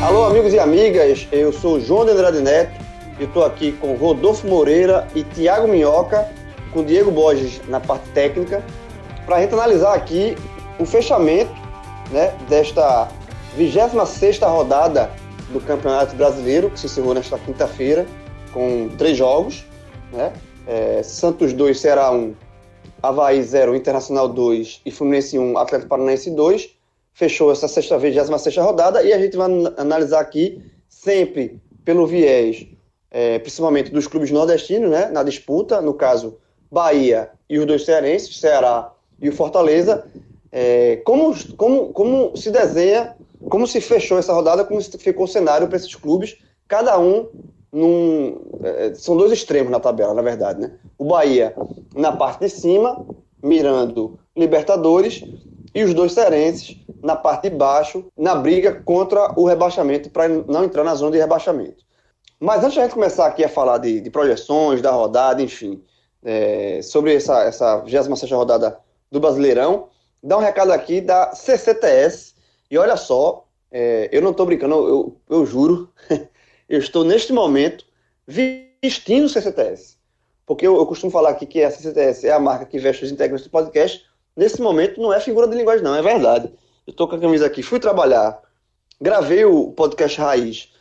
Alô, amigos e amigas, eu sou João de Andrade Neto e estou aqui com Rodolfo Moreira e Tiago Minhoca, com Diego Borges na parte técnica, para a gente analisar aqui o fechamento né, desta 26 rodada do Campeonato Brasileiro, que se encerrou nesta quinta-feira, com três jogos. Né? É, Santos 2, Ceará 1, Havaí 0, Internacional 2 e Fluminense 1, Atlético Paranaense 2. Fechou essa sexta, 26 rodada e a gente vai analisar aqui sempre pelo viés, é, principalmente dos clubes nordestinos, né, na disputa, no caso Bahia e os dois cearenses, Ceará e o Fortaleza, é, como, como, como se desenha, como se fechou essa rodada, como ficou o cenário para esses clubes, cada um num. É, são dois extremos na tabela, na verdade, né? O Bahia na parte de cima, mirando Libertadores, e os dois cearenses na parte de baixo, na briga contra o rebaixamento, para não entrar na zona de rebaixamento. Mas antes de a gente começar aqui a falar de, de projeções, da rodada, enfim, é, sobre essa, essa 26 rodada do Brasileirão, dar um recado aqui da CCTS. E olha só, é, eu não estou brincando, eu, eu juro, eu estou neste momento vestindo CCTS. Porque eu, eu, costumo falar aqui que a CCTS é a marca que veste os integrantes do podcast. Nesse momento não é figura de linguagem, não, é verdade. Eu estou com a camisa aqui, fui trabalhar, gravei o podcast Raiz,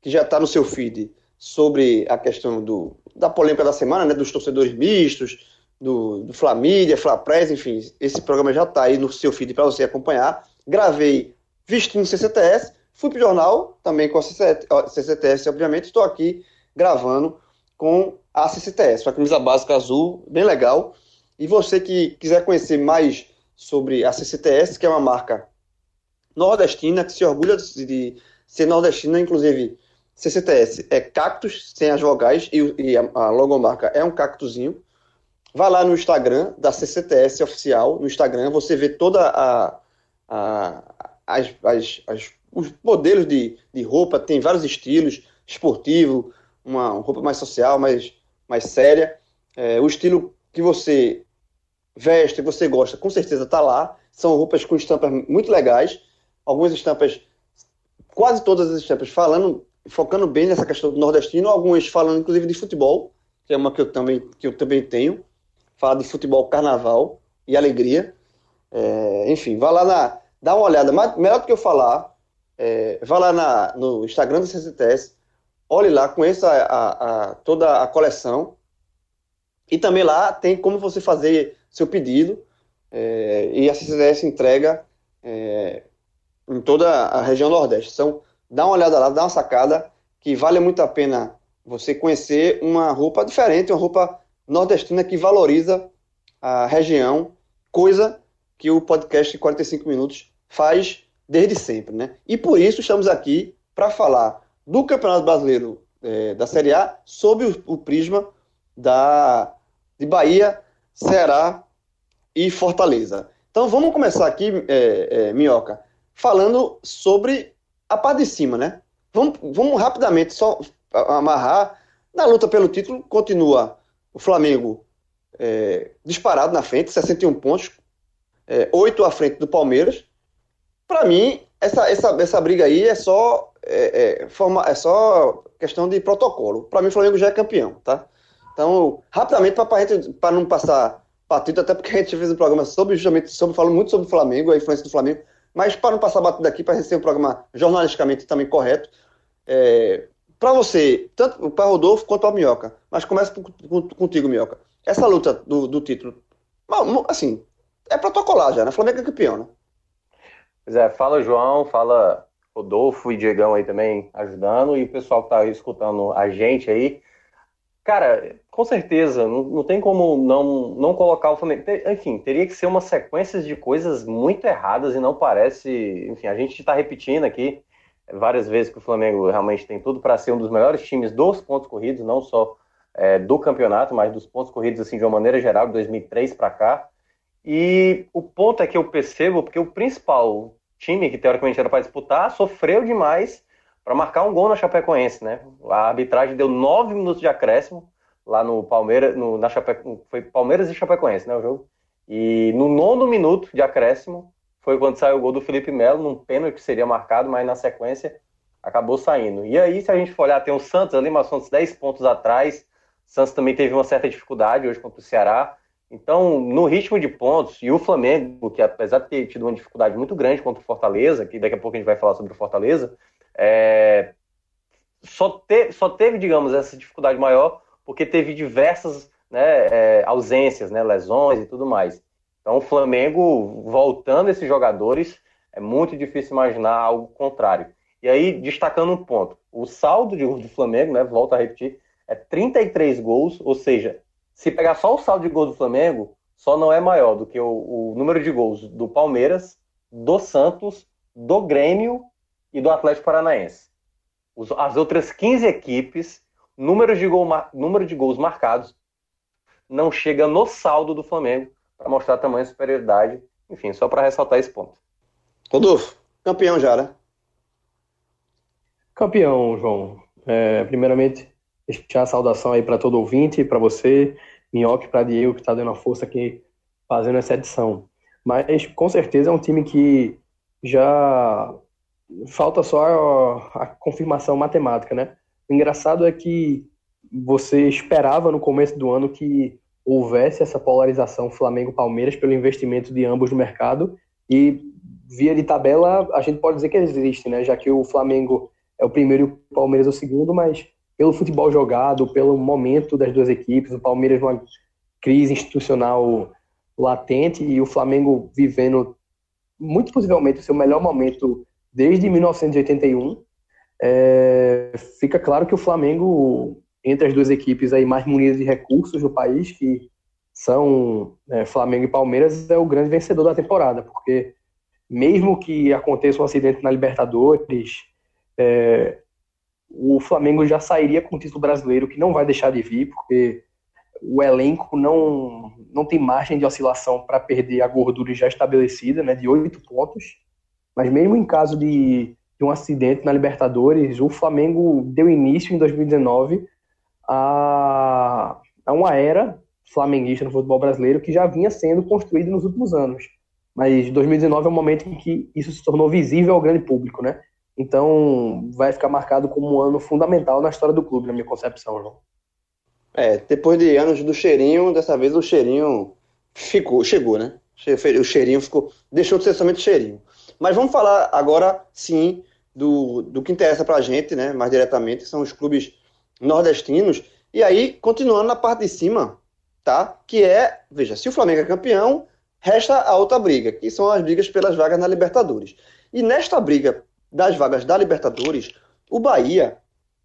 que já está no seu feed, sobre a questão do, da polêmica da semana, né, dos torcedores mistos, do, do Flamídia, Flapress, enfim, esse programa já está aí no seu feed para você acompanhar. Gravei vestindo CCTS, fui para o jornal, também com a CCTS, obviamente, estou aqui gravando com a CCTS, a camisa básica azul, bem legal. E você que quiser conhecer mais sobre a CCTS, que é uma marca nordestina, que se orgulha de ser nordestina, inclusive CCTS é cactus, sem as vogais, e, e a, a logomarca é um cactuzinho. Vá lá no Instagram da CCTS oficial, no Instagram, você vê toda a, as, as, as, os modelos de, de roupa, tem vários estilos, esportivo, uma roupa mais social, mais, mais séria. É, o estilo que você veste, que você gosta, com certeza está lá. São roupas com estampas muito legais, algumas estampas, quase todas as estampas falando, focando bem nessa questão do nordestino, algumas falando inclusive de futebol, que é uma que eu também, que eu também tenho fala de futebol, carnaval e alegria. É, enfim, vá lá na. Dá uma olhada. Melhor do que eu falar, é, vá lá na, no Instagram do CCTS, olhe lá, conheça a, a, toda a coleção. E também lá tem como você fazer seu pedido. É, e a CCTS entrega é, em toda a região Nordeste. Então, dá uma olhada lá, dá uma sacada, que vale muito a pena você conhecer uma roupa diferente, uma roupa nordestina que valoriza a região, coisa que o podcast 45 Minutos faz desde sempre. Né? E por isso estamos aqui para falar do Campeonato Brasileiro é, da Série A sob o, o, prisma da, de Bahia, Ceará e Fortaleza. Então vamos começar aqui, é, é, Minhoca, falando sobre a parte de cima, né? Vamos, vamos rapidamente só amarrar. Na luta pelo título, continua o Flamengo é, disparado na frente, 61 pontos, é, 8 à frente do Palmeiras. Para mim, essa, essa, essa briga aí é só, é, é, forma, é só questão de protocolo. Para mim, o Flamengo já é campeão, tá? Então, rapidamente, para não passar batido, até porque a gente fez um programa sobre justamente sobre, falando muito sobre o Flamengo, a influência do Flamengo, mas para não passar batido aqui, para ser um programa jornalisticamente também correto, é, para você, tanto para Rodolfo quanto para Minhoca, mas começa contigo, Minhoca. Essa luta do, do título, assim, é protocolar já, né? Flamengo é campeão, né? Pois é, fala João, fala Rodolfo e Diegão aí também ajudando, e o pessoal que tá escutando a gente aí. Cara, com certeza, não, não tem como não, não colocar o Flamengo. Enfim, teria que ser uma sequência de coisas muito erradas e não parece. Enfim, a gente está repetindo aqui várias vezes que o Flamengo realmente tem tudo para ser um dos melhores times dos pontos corridos, não só é, do campeonato, mas dos pontos corridos assim de uma maneira geral, de 2003 para cá. E o ponto é que eu percebo porque o principal time que teoricamente era para disputar sofreu demais para marcar um gol na Chapecoense, né? A arbitragem deu nove minutos de acréscimo lá no Palmeiras, no, na Chape... foi Palmeiras e Chapecoense, né, o jogo. E no nono minuto de acréscimo foi quando saiu o gol do Felipe Melo, num pênalti que seria marcado, mas na sequência acabou saindo. E aí, se a gente for olhar, tem o Santos ali, mas Santos 10 pontos atrás. O Santos também teve uma certa dificuldade hoje contra o Ceará. Então, no ritmo de pontos, e o Flamengo, que apesar de ter tido uma dificuldade muito grande contra o Fortaleza, que daqui a pouco a gente vai falar sobre o Fortaleza, é, só, te, só teve, digamos, essa dificuldade maior porque teve diversas né, é, ausências, né, lesões e tudo mais. Então, o Flamengo, voltando esses jogadores, é muito difícil imaginar algo contrário. E aí, destacando um ponto, o saldo de do Flamengo, né, volto a repetir, é 33 gols, ou seja, se pegar só o saldo de gols do Flamengo, só não é maior do que o, o número de gols do Palmeiras, do Santos, do Grêmio e do Atlético Paranaense. Os, as outras 15 equipes, número de, gol, número de gols marcados não chega no saldo do Flamengo para mostrar tamanho de superioridade. Enfim, só para ressaltar esse ponto. Rodolfo, campeão já, né? Campeão, João. É, primeiramente, deixar a saudação aí para todo ouvinte, para você, Minhoque, para Diego, que está dando a força aqui fazendo essa edição. Mas com certeza é um time que já falta só a, confirmação matemática, né? O engraçado é que você esperava no começo do ano que houvesse essa polarização Flamengo-Palmeiras pelo investimento de ambos no mercado e via de tabela a gente pode dizer que existe, né? Já que o Flamengo é o primeiro e o Palmeiras é o segundo, mas pelo futebol jogado, pelo momento das duas equipes, o Palmeiras numa crise institucional latente e o Flamengo vivendo muito possivelmente o seu melhor momento desde 1981. É, fica claro que o Flamengo, entre as duas equipes aí mais munidas de recursos do país, que são é, Flamengo e Palmeiras, é o grande vencedor da temporada, porque mesmo que aconteça um acidente na Libertadores, é, o Flamengo já sairia com o título brasileiro, que não vai deixar de vir, porque o elenco não, não tem margem de oscilação para perder a gordura já estabelecida, né, de oito pontos. Mas mesmo em caso de, de, um acidente na Libertadores, o Flamengo deu início em 2019 a, a uma era flamenguista no futebol brasileiro que já vinha sendo construída nos últimos anos. Mas 2019 é o momento em que isso se tornou visível ao grande público, né? Então, vai ficar marcado como um ano fundamental na história do clube, na minha concepção, João. É, depois de anos do cheirinho, dessa vez o cheirinho ficou, chegou, né? O cheirinho ficou, deixou de ser somente cheirinho. Mas vamos falar agora, sim, do, do que interessa pra gente, né? Mais diretamente, são os clubes nordestinos. E aí, continuando na parte de cima, tá? Que é, veja, se o Flamengo é campeão, resta a outra briga, que são as brigas pelas vagas na Libertadores. E nesta briga das vagas da Libertadores, o Bahia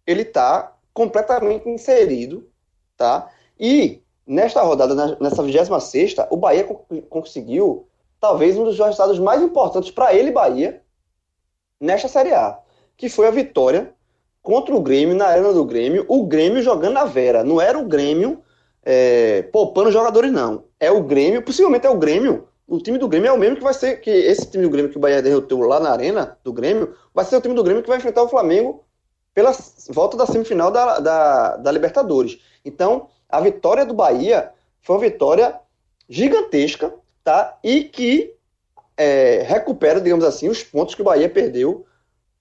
ele está completamente inserido, tá? E nesta rodada, nessa 26 o Bahia conseguiu talvez um dos resultados mais importantes para ele, Bahia, nesta Série A, que foi a vitória contra o Grêmio na arena do Grêmio, o Grêmio jogando na Vera. Não era o Grêmio é, poupando jogadores, não. É o Grêmio, possivelmente é o Grêmio o time do Grêmio é o mesmo que vai ser, que esse time do Grêmio que o Bahia derrotou lá na arena do Grêmio, vai ser o time do Grêmio que vai enfrentar o Flamengo pela volta da semifinal da, da, da Libertadores. Então, a vitória do Bahia foi uma vitória gigantesca, tá? E que é, recupera, digamos assim, os pontos que o Bahia perdeu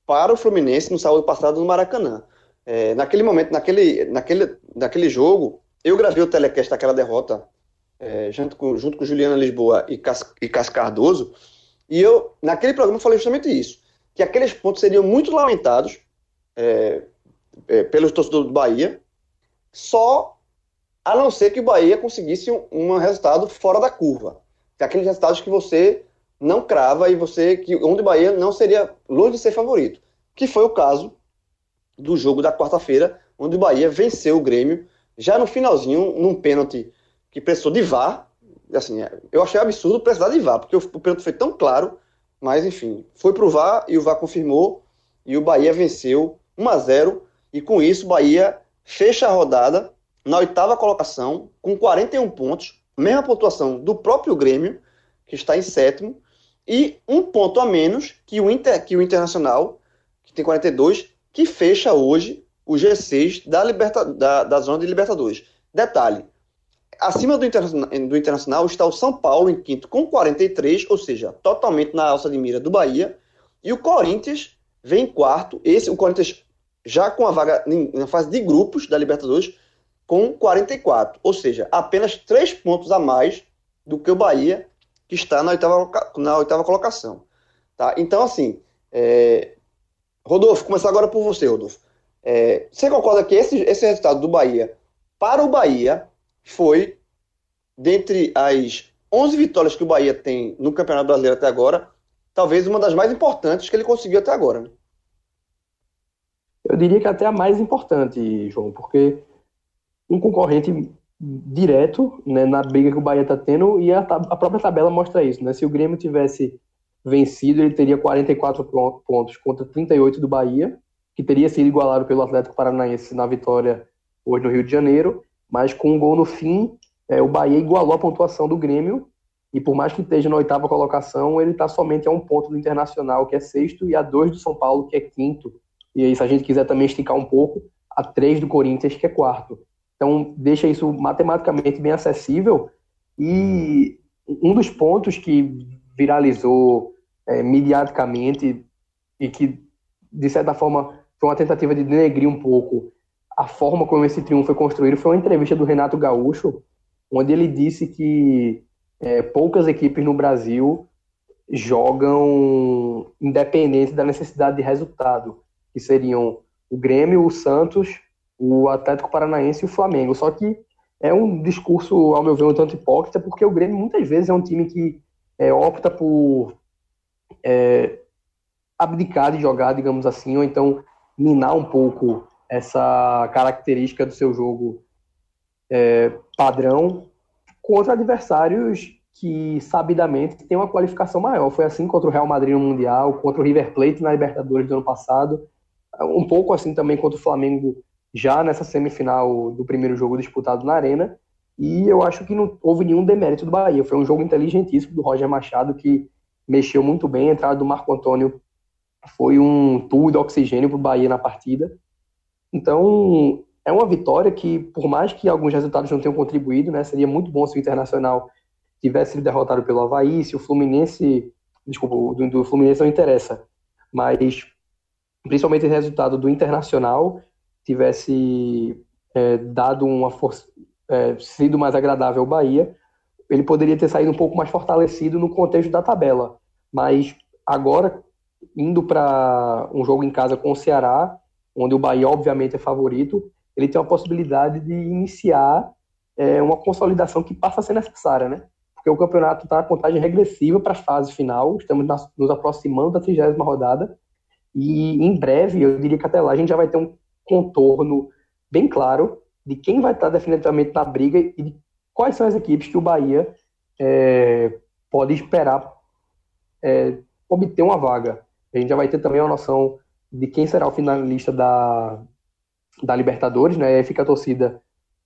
para o Fluminense no sábado passado no Maracanã. É, naquele momento, naquele, naquele, naquele jogo, eu gravei o telecast daquela derrota é, junto, com, junto com Juliana Lisboa e Cas, e Cas Cardoso, e eu, naquele programa, falei justamente isso, que aqueles pontos seriam muito lamentados é, é, pelos torcedores do Bahia, só a não ser que o Bahia conseguisse um, um resultado fora da curva. Que aqueles resultados que você não crava e você que onde o Bahia não seria longe de ser favorito, que foi o caso do jogo da quarta-feira, onde o Bahia venceu o Grêmio já no finalzinho num pênalti que precisou de VAR. Assim, eu achei absurdo precisar de VAR, porque o pênalti foi tão claro, mas enfim, foi pro VAR e o VAR confirmou e o Bahia venceu 1 a 0 e com isso o Bahia fecha a rodada na oitava colocação com 41 pontos, mesma pontuação do próprio Grêmio, que está em sétimo, e um ponto a menos que o, Inter, que o Internacional, que tem 42, que fecha hoje o G6 da, liberta, da, da zona de Libertadores. Detalhe, acima do, Interna do Internacional está o São Paulo em quinto com 43, ou seja, totalmente na alça de mira do Bahia, e o Corinthians vem em quarto, esse o Corinthians já com a vaga na fase de grupos da Libertadores com 44, ou seja, apenas três pontos a mais do que o Bahia, que está na oitava, na oitava colocação. Tá? Então, assim, é... Rodolfo, começar agora por você, Rodolfo. É... Você concorda que esse, esse resultado do Bahia, para o Bahia, foi, dentre as 11 vitórias que o Bahia tem no Campeonato Brasileiro até agora, talvez uma das mais importantes que ele conseguiu até agora. Né? Eu diria que até a mais importante, João, porque um concorrente direto né, na briga que o Bahia está tendo e a, a, própria tabela mostra isso. Né? Se o Grêmio tivesse vencido, ele teria 44 pontos contra 38 do Bahia, que teria sido igualado pelo Atlético Paranaense na vitória hoje no Rio de Janeiro, mas com um gol no fim, é, o Bahia igualou a pontuação do Grêmio e por mais que esteja na oitava colocação, ele está somente a um ponto do Internacional, que é sexto, e a dois do São Paulo, que é quinto. E aí, se a gente quiser também esticar um pouco, a três do Corinthians, que é quarto. Então, deixa isso matematicamente bem acessível. E um dos pontos que viralizou é, mediaticamente e que, de certa forma, foi uma tentativa de denegrir um pouco a forma como esse triunfo foi construído foi uma entrevista do Renato Gaúcho, onde ele disse que é, poucas equipes no Brasil jogam independente da necessidade de resultado, que seriam o Grêmio, o Santos o Atlético Paranaense e o Flamengo. Só que é um discurso, ao meu ver, um tanto hipócrita, porque o Grêmio muitas vezes é um time que é, opta por é, abdicar de jogar, digamos assim, ou então minar um pouco essa característica do seu jogo é, padrão contra adversários que sabidamente têm uma qualificação maior. Foi assim contra o Real Madrid no Mundial, contra o River Plate na Libertadores do ano passado, um pouco assim também contra o Flamengo já nessa semifinal do primeiro jogo disputado na Arena. E eu acho que não houve nenhum demérito do Bahia. Foi um jogo inteligentíssimo do Roger Machado, que mexeu muito bem. A entrada do Marco Antônio foi um tubo de oxigênio para o Bahia na partida. Então, é uma vitória que, por mais que alguns resultados não tenham contribuído, né, seria muito bom se o Internacional tivesse sido derrotado pelo Havaí, se o Fluminense. Desculpa, do, do Fluminense não interessa. Mas, principalmente o resultado do Internacional tivesse é, dado uma força, é, sido mais agradável ao Bahia, ele poderia ter saído um pouco mais fortalecido no contexto da tabela. Mas agora, indo para um jogo em casa com o Ceará, onde o Bahia obviamente é favorito, ele tem a possibilidade de iniciar é, uma consolidação que passa a ser necessária, né? Porque o campeonato está na contagem regressiva para a fase final, estamos nos aproximando da 30 rodada, e em breve, eu diria que até lá, a gente já vai ter um contorno bem claro de quem vai estar definitivamente na briga e de quais são as equipes que o Bahia é, pode esperar é, obter uma vaga. A gente já vai ter também uma noção de quem será o finalista da, da Libertadores, né? E aí fica a torcida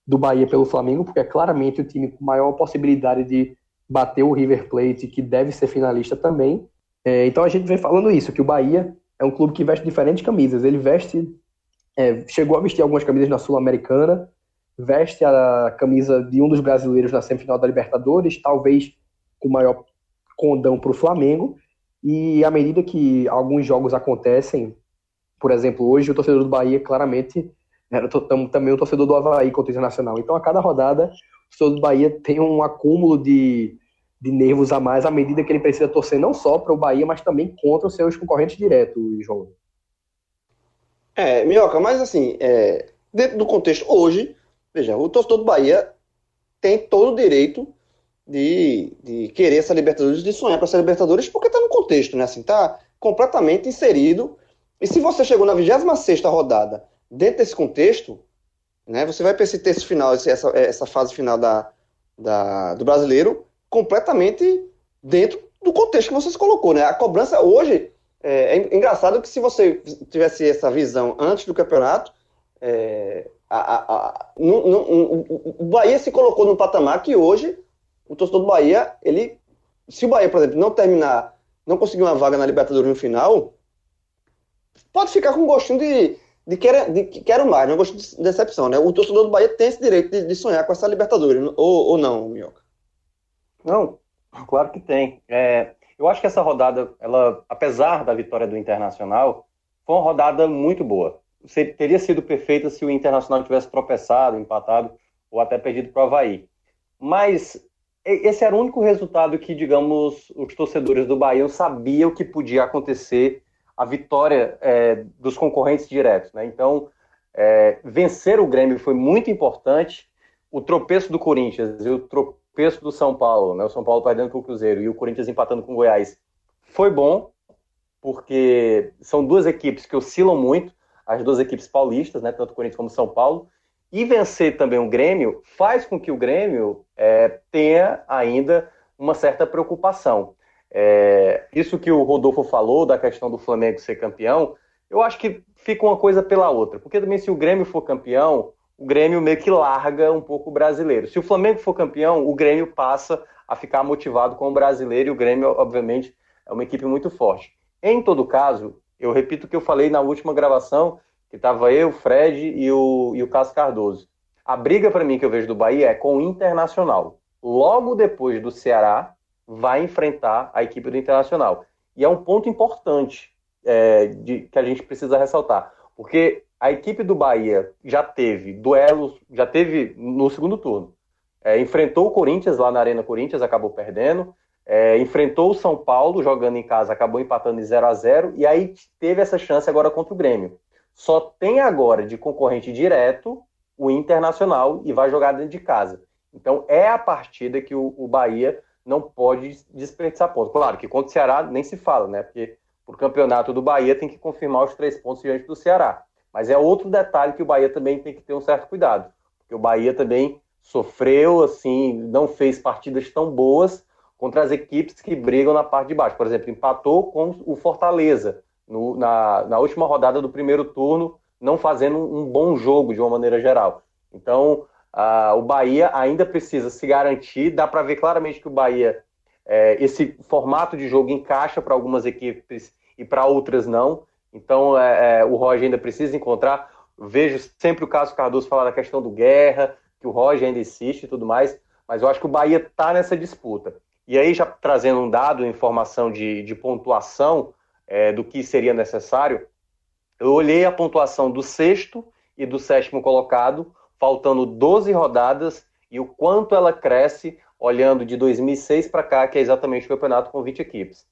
do Bahia pelo Flamengo, porque é claramente o time com maior possibilidade de bater o River Plate, que deve ser finalista também. É, então a gente vem falando isso, que o Bahia é um clube que veste diferentes camisas. Ele veste é, chegou a vestir algumas camisas na Sul-Americana, veste a camisa de um dos brasileiros na semifinal da Libertadores, talvez com maior condão para o Flamengo. E à medida que alguns jogos acontecem, por exemplo, hoje o torcedor do Bahia claramente era também o torcedor do Havaí contra o Internacional. Então, a cada rodada, o torcedor do Bahia tem um acúmulo de, de nervos a mais à medida que ele precisa torcer não só para o Bahia, mas também contra os seus concorrentes diretos, João. É, Minhoca, mas assim, é, dentro do contexto hoje, veja, o torcedor do Bahia tem todo o direito de, de querer essa Libertadores, de sonhar com essa Libertadores, porque está no contexto, né? Assim, tá completamente inserido. E se você chegou na 26 rodada dentro desse contexto, né, você vai perceber esse final, essa, essa fase final da, da, do brasileiro completamente dentro do contexto que você se colocou, né? A cobrança hoje é, é, engraçado que se você tivesse essa visão antes do campeonato, é, a, a, a, no, no, o Bahia se colocou num patamar que hoje o torcedor do Bahia, ele, se o Bahia, por exemplo, não terminar, não conseguir uma vaga na Libertadores no final, pode ficar com um gostinho de, de, quer, de quero mais, né? um gosto de decepção. Né? O torcedor do Bahia tem esse direito de, de sonhar com essa Libertadores, ou, ou não, Minhoca? Não, claro que tem. É, eu acho que essa rodada, ela, apesar da vitória do Internacional, foi uma rodada muito boa. Teria sido perfeita se o Internacional tivesse tropeçado, empatado ou até perdido para o Havaí. Mas esse era o único resultado que, digamos, os torcedores do Bahia sabiam que podia acontecer a vitória é, dos concorrentes diretos. Né? Então, é, vencer o Grêmio foi muito importante. O tropeço do Corinthians e o tropeço do São Paulo, né? o São Paulo perdendo para o Cruzeiro e o Corinthians empatando com o Goiás, foi bom, porque são duas equipes que oscilam muito, as duas equipes paulistas, né? tanto o Corinthians como o São Paulo, e vencer também o Grêmio faz com que o Grêmio é, tenha ainda uma certa preocupação. É, isso que o Rodolfo falou da questão do Flamengo ser campeão, eu acho que fica uma coisa pela outra. Porque também se o Grêmio for campeão, o Grêmio meio que larga um pouco o brasileiro. Se o Flamengo for campeão, o Grêmio passa a ficar motivado com o brasileiro e o Grêmio, obviamente, é uma equipe muito forte. Em todo caso, eu repito o que eu falei na última gravação, que estava eu, o Fred e o, e o Cássio Cardoso. A briga para mim que eu vejo do Bahia é com o Internacional. Logo depois do Ceará, vai enfrentar a equipe do Internacional. E é um ponto importante é, de, que a gente precisa ressaltar, porque a equipe do Bahia já teve duelos, já teve no segundo turno. É, enfrentou o Corinthians lá na Arena Corinthians, acabou perdendo. É, enfrentou o São Paulo jogando em casa, acabou empatando em 0 a 0 e aí teve essa chance agora contra o Grêmio. Só tem agora de concorrente direto o Internacional e vai jogar dentro de casa. Então é a partida que o, o Bahia não pode desperdiçar pontos. Claro que contra o Ceará nem se fala, né? Porque por campeonato do Bahia tem que confirmar os três pontos diante do Ceará. Mas é outro detalhe que o Bahia também tem que ter um certo cuidado. Porque o Bahia também sofreu, assim, não fez partidas tão boas contra as equipes que brigam na parte de baixo. Por exemplo, empatou com o Fortaleza no, na, na última rodada do primeiro turno, não fazendo um bom jogo de uma maneira geral. Então, uh, o Bahia ainda precisa se garantir. Dá para ver claramente que o Bahia, é, esse formato de jogo encaixa para algumas equipes e para outras não. Então, é, é, o Roger ainda precisa encontrar. Vejo sempre o caso Cardoso falar da questão do Guerra, que o Roger ainda insiste e tudo mais, mas eu acho que o Bahia está nessa disputa. E aí, já trazendo um dado, informação de, de pontuação, é, do que seria necessário, eu olhei a pontuação do sexto e do sétimo colocado, faltando 12 rodadas, e o quanto ela cresce olhando de 2006 para cá, que é exatamente o campeonato com 20 equipes.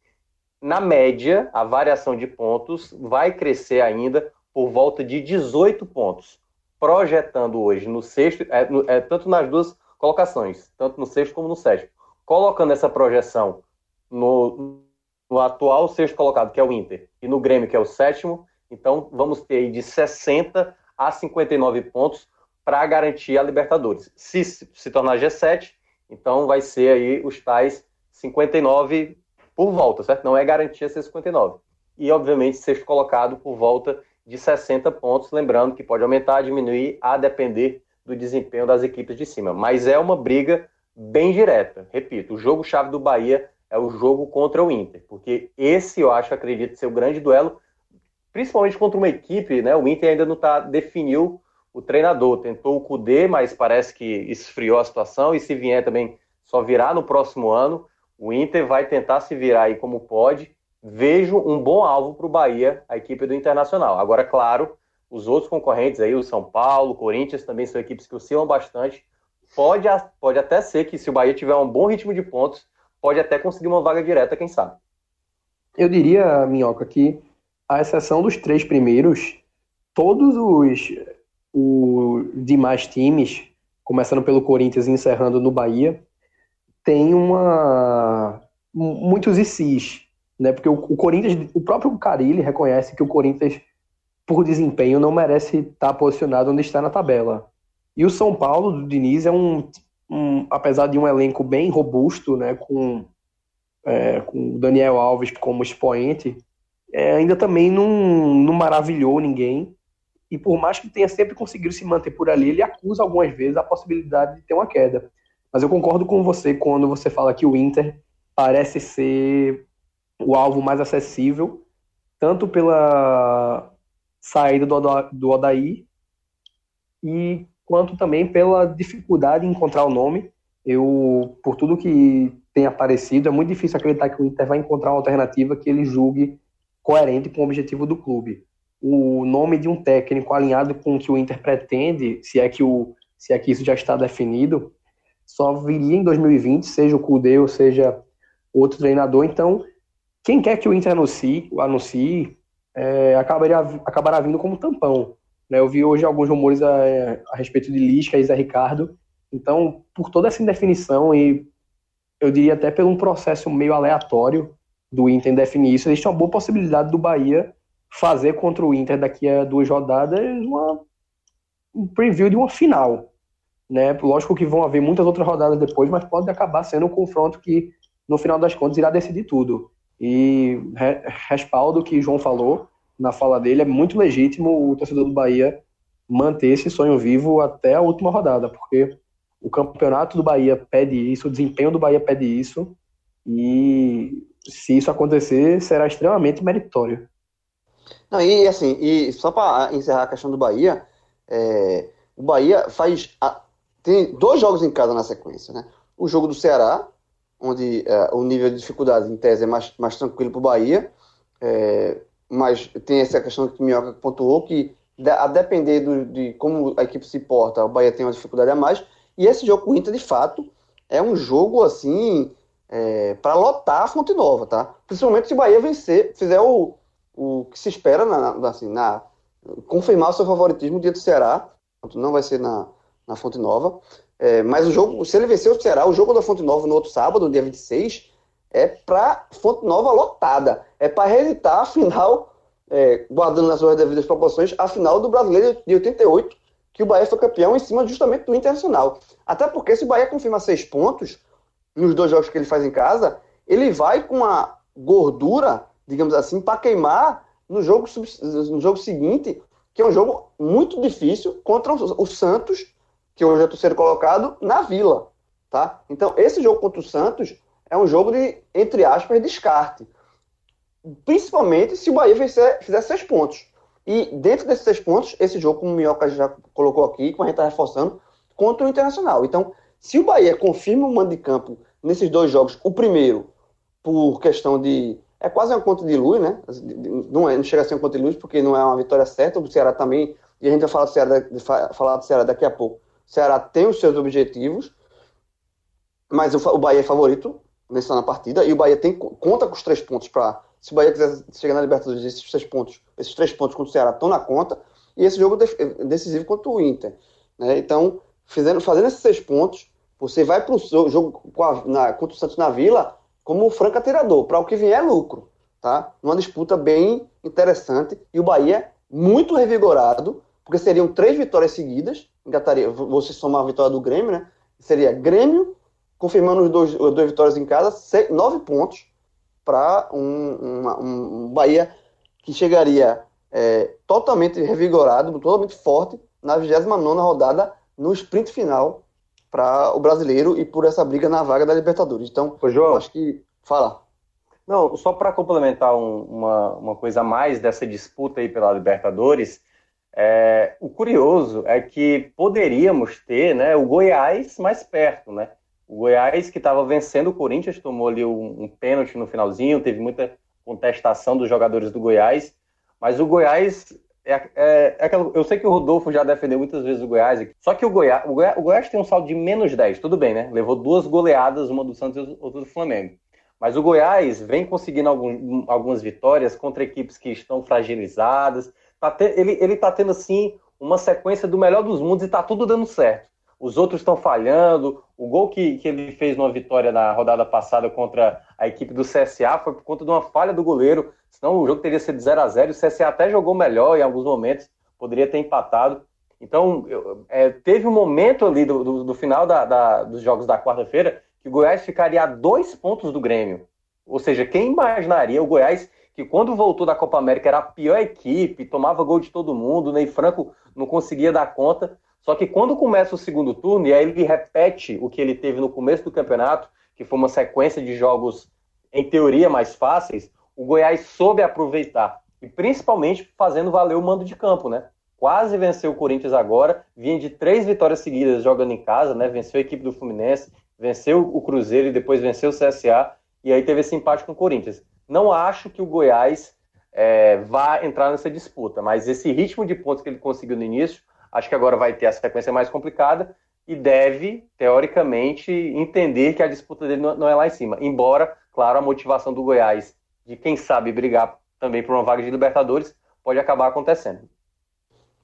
Na média, a variação de pontos vai crescer ainda por volta de 18 pontos, projetando hoje no sexto, é, é, tanto nas duas colocações, tanto no sexto como no sétimo. Colocando essa projeção no, no atual sexto colocado, que é o Inter, e no Grêmio, que é o sétimo. Então, vamos ter aí de 60 a 59 pontos para garantir a Libertadores. Se se tornar G7, então vai ser aí os tais 59 por volta, certo? Não é garantia ser 59. E, obviamente, sexto colocado por volta de 60 pontos, lembrando que pode aumentar, diminuir, a depender do desempenho das equipes de cima. Mas é uma briga bem direta. Repito, o jogo-chave do Bahia é o jogo contra o Inter, porque esse eu acho, acredito, ser o grande duelo, principalmente contra uma equipe, né? O Inter ainda não tá, definiu o treinador, tentou o Cudê, mas parece que esfriou a situação, e se vier também só virar no próximo ano, o Inter vai tentar se virar aí como pode. Vejo um bom alvo para o Bahia, a equipe do Internacional. Agora, claro, os outros concorrentes aí, o São Paulo, o Corinthians, também são equipes que oscilam bastante. Pode, pode até ser que se o Bahia tiver um bom ritmo de pontos, pode até conseguir uma vaga direta, quem sabe. Eu diria, Minhoca, que a exceção dos três primeiros, todos os, os demais times, começando pelo Corinthians e encerrando no Bahia, tem uma muitos ICs, né? Porque o, o Corinthians, o próprio Carilli reconhece que o Corinthians, por desempenho, não merece estar posicionado onde está na tabela. E o São Paulo do Diniz é um um, apesar de um elenco bem robusto, né, com, é, com Daniel Alves como expoente, é, ainda também não, não maravilhou ninguém. E por mais que tenha sempre conseguido se manter por ali, ele acusa algumas vezes a possibilidade de ter uma queda. Mas eu concordo com você quando você fala que o Inter parece ser o alvo mais acessível. tanto pela saída do, Odaí e quanto também pela dificuldade em encontrar o nome. Eu, por tudo que tem aparecido, é muito difícil acreditar que o Inter vai encontrar uma alternativa que ele julgue coerente com o objetivo do clube. O nome de um técnico alinhado com o que o Inter pretende, se é que, o, se é que isso já está definido, só viria em 2020, seja o Cudê ou seja outro treinador. Então, quem quer que o Inter anuncie, anuncie é, acabaria, acabará vindo como tampão. Né? Eu vi hoje alguns rumores a, a respeito de Lisca e Zé Ricardo. Então, por toda essa indefinição e eu diria até por um processo meio aleatório do Inter definir isso, existe uma boa possibilidade do Bahia fazer contra o Inter daqui a duas rodadas uma, um preview de uma final. Né? Lógico que vão haver muitas outras rodadas depois, mas pode acabar sendo um confronto que, no final das contas, irá decidir tudo. E re, respaldo o que João falou na fala dele, é muito legítimo o torcedor do Bahia manter esse sonho vivo até a última rodada, porque o campeonato do Bahia pede isso, o desempenho do Bahia pede isso, e se isso acontecer, será extremamente meritório. Não, e assim, e só para encerrar a questão do Bahia, é, o Bahia faz. A, tem dois jogos em casa na sequência, né? O jogo do Ceará, onde é, o nível de dificuldade em tese é mais, mais tranquilo para o Bahia, é, mas tem essa questão que o Minhoca pontuou, que a depender do, de como a equipe se porta, o Bahia tem uma dificuldade a mais, e esse jogo com o Inter, de fato, é um jogo assim é, para lotar a Fonte Nova, tá? Principalmente se o Bahia vencer, fizer o, o que se espera, na, assim, na, confirmar o seu favoritismo dia do Ceará, não vai ser na, na Fonte Nova, é, mas o jogo, se ele vencer o Ceará, o jogo da Fonte Nova no outro sábado, dia 26, é para Fonte Nova lotada. É para reeditar a final, é, guardando nas suas devidas proporções, a final do Brasileiro de 88, que o Bahia foi campeão em cima justamente do Internacional. Até porque se o Bahia confirma seis pontos nos dois jogos que ele faz em casa, ele vai com uma gordura, digamos assim, para queimar no jogo, no jogo seguinte, que é um jogo muito difícil contra o Santos que hoje é terceiro colocado, na Vila. Tá? Então, esse jogo contra o Santos é um jogo de, entre aspas, descarte. Principalmente se o Bahia fizer, fizer seis pontos. E dentro desses seis pontos, esse jogo, como o Minhoca já colocou aqui, como a gente está reforçando, contra o Internacional. Então, se o Bahia confirma o mando de campo nesses dois jogos, o primeiro, por questão de. É quase uma conta de luz, né? Não, é, não chega a ser uma conta de luz, porque não é uma vitória certa. O Ceará também. E a gente vai falar do Ceará, falar do Ceará daqui a pouco. Ceará tem os seus objetivos, mas o, o Bahia é favorito nessa partida e o Bahia tem conta com os três pontos para se o Bahia quiser chegar na Libertadores, esses três pontos, esses três pontos contra o Ceará estão na conta e esse jogo é decisivo contra o Inter, né? Então, fazendo, fazendo esses seis pontos, você vai para o jogo a, na, contra o Santos na Vila como franco atirador, para o que vier é lucro, tá? Uma disputa bem interessante e o Bahia muito revigorado, porque seriam três vitórias seguidas engataria, você somar a vitória do Grêmio, né? Seria Grêmio, confirmando os dois, as duas vitórias em casa, seis, nove pontos para um, um, um, Bahia que chegaria é, totalmente revigorado, totalmente forte na 29 rodada no sprint final para o brasileiro e por essa briga na vaga da Libertadores. Então, Ô, João, acho que. Fala. Não, só para complementar um, uma, uma coisa a mais dessa disputa aí pela Libertadores, é, o curioso é que poderíamos ter né, o Goiás mais perto, né? O Goiás que estava vencendo o Corinthians tomou ali um, um pênalti no finalzinho, teve muita contestação dos jogadores do Goiás, mas o Goiás é, é, é aquela, eu sei que o Rodolfo já defendeu muitas vezes o Goiás, só que o Goiás, o Goiás, o Goiás tem um saldo de menos 10, tudo bem, né? Levou duas goleadas, uma do Santos e outra do Flamengo. Mas o Goiás vem conseguindo algum, algumas vitórias contra equipes que estão fragilizadas, tá te, ele, ele tá tendo, assim, uma sequência do melhor dos mundos e tá tudo dando certo. Os outros estão falhando. O gol que, que ele fez numa vitória na rodada passada contra a equipe do CSA foi por conta de uma falha do goleiro. Senão o jogo teria sido 0 a 0 O CSA até jogou melhor em alguns momentos, poderia ter empatado. Então, eu, é, teve um momento ali do, do, do final da, da, dos jogos da quarta-feira que o Goiás ficaria a dois pontos do Grêmio. Ou seja, quem imaginaria o Goiás que quando voltou da Copa América era a pior equipe, tomava gol de todo mundo, o Ney Franco não conseguia dar conta. Só que quando começa o segundo turno, e aí ele repete o que ele teve no começo do campeonato, que foi uma sequência de jogos, em teoria, mais fáceis, o Goiás soube aproveitar. e principalmente fazendo valer o mando de campo, né? Quase venceu o Corinthians agora, vinha de três vitórias seguidas jogando em casa, né? Venceu a equipe do Fluminense, venceu o Cruzeiro e depois venceu o CSA, e aí teve esse empate com o Corinthians. Não acho que o Goiás é, vá entrar nessa disputa, mas esse ritmo de pontos que ele conseguiu no início, acho que agora vai ter a sequência mais complicada e deve, teoricamente, entender que a disputa dele não é lá em cima. Embora, claro, a motivação do Goiás de quem sabe brigar também por uma vaga de Libertadores pode acabar acontecendo.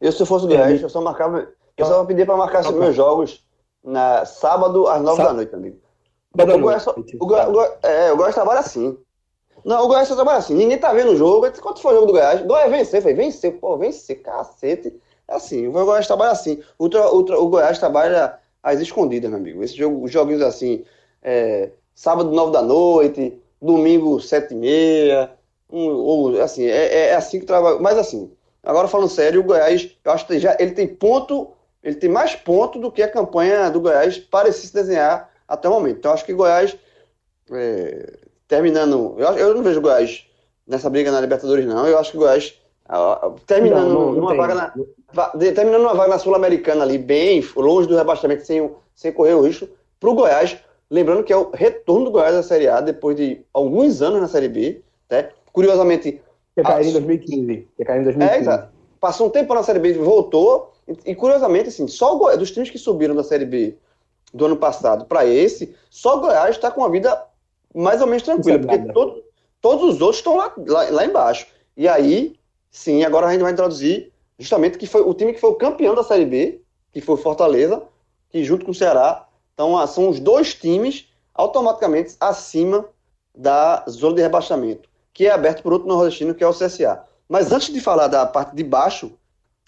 Eu, se eu fosse o Goiás, eu só marcava. Eu só vou pedir para marcar os meus jogos na sábado às nove da noite, amigo. O Goiás, só, o, Goiás, o, Goiás, é, o Goiás trabalha assim. Não, o Goiás só trabalha assim. Ninguém tá vendo o jogo. Quanto foi o jogo do Goiás? O Goiás vencer, foi vencer, pô, vencer, cacete. É assim, o Goiás trabalha assim. O, o, o Goiás trabalha às escondidas, meu amigo. Esses jogo, joguinhos assim, é, sábado, nove da noite, domingo, sete e meia. Um, ou, assim, é, é assim que trabalha. Mas assim, agora falando sério, o Goiás, eu acho que já, ele tem ponto, ele tem mais ponto do que a campanha do Goiás parecia se desenhar até o momento. Então, acho que Goiás, é, terminando. Eu, eu não vejo o Goiás nessa briga na Libertadores, não. Eu acho que o Goiás, terminando não, não, numa vaga na terminando uma vaga na Sul-Americana ali, bem longe do rebaixamento, sem, sem correr o risco, para o Goiás, lembrando que é o retorno do Goiás à Série A depois de alguns anos na Série B, né? Curiosamente. Que caiu em 2015. Que caiu em 2015. É, exato. Passou um tempo na Série B, voltou, e, e curiosamente, assim, só o Goiás, dos times que subiram da Série B do ano passado para esse, só o Goiás está com a vida mais ou menos tranquila, porque todo, todos os outros estão lá, lá, lá embaixo. E aí, sim, agora a gente vai introduzir justamente que foi o time que foi o campeão da Série B, que foi o Fortaleza, que junto com o Ceará, então ah, são os dois times automaticamente acima da zona de rebaixamento, que é aberto por outro nordestino, que é o CSA. Mas antes de falar da parte de baixo,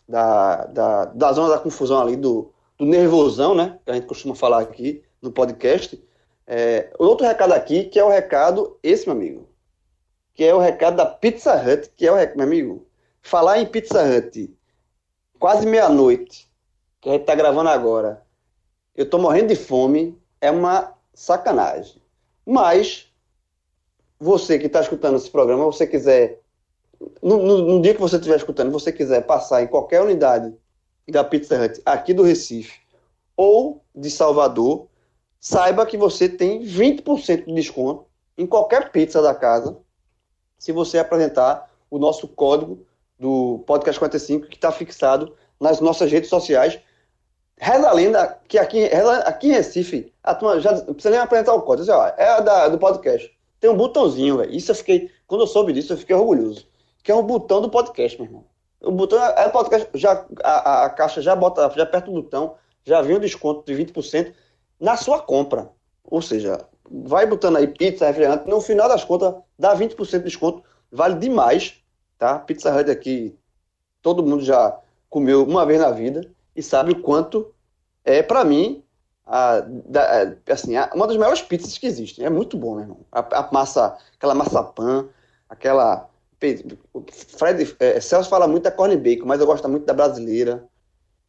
da, da, da zona da confusão ali, do, do nervosão, né, que a gente costuma falar aqui no podcast, é, outro recado aqui, que é o recado, esse, meu amigo, que é o recado da Pizza Hut, que é o recado, meu amigo, falar em Pizza Hut quase meia-noite, que a gente tá gravando agora, eu tô morrendo de fome, é uma sacanagem. Mas, você que está escutando esse programa, você quiser, no, no, no dia que você estiver escutando, você quiser passar em qualquer unidade da Pizza Hut aqui do Recife ou de Salvador, saiba que você tem 20% de desconto em qualquer pizza da casa se você apresentar o nosso código do Podcast 45, que está fixado nas nossas redes sociais. Reza a lenda que aqui, aqui em Recife, a turma já não precisa nem apresentar o código. Assim, é da, do podcast. Tem um botãozinho, velho. Isso eu fiquei. Quando eu soube disso, eu fiquei orgulhoso. Que é um botão do podcast, meu irmão. O botão é o podcast. Já, a, a caixa já bota, já aperta o botão, já vem um desconto de 20% na sua compra. Ou seja, vai botando aí pizza, refrigerante, no final das contas, dá 20% de desconto. Vale demais tá? Pizza Hut aqui, todo mundo já comeu uma vez na vida e sabe o quanto é, para mim, a, da, assim, a, uma das melhores pizzas que existem. É muito bom, meu irmão. A, a massa, aquela massa pan, aquela. Fred, é, Celso fala muito da corn bacon, mas eu gosto muito da brasileira.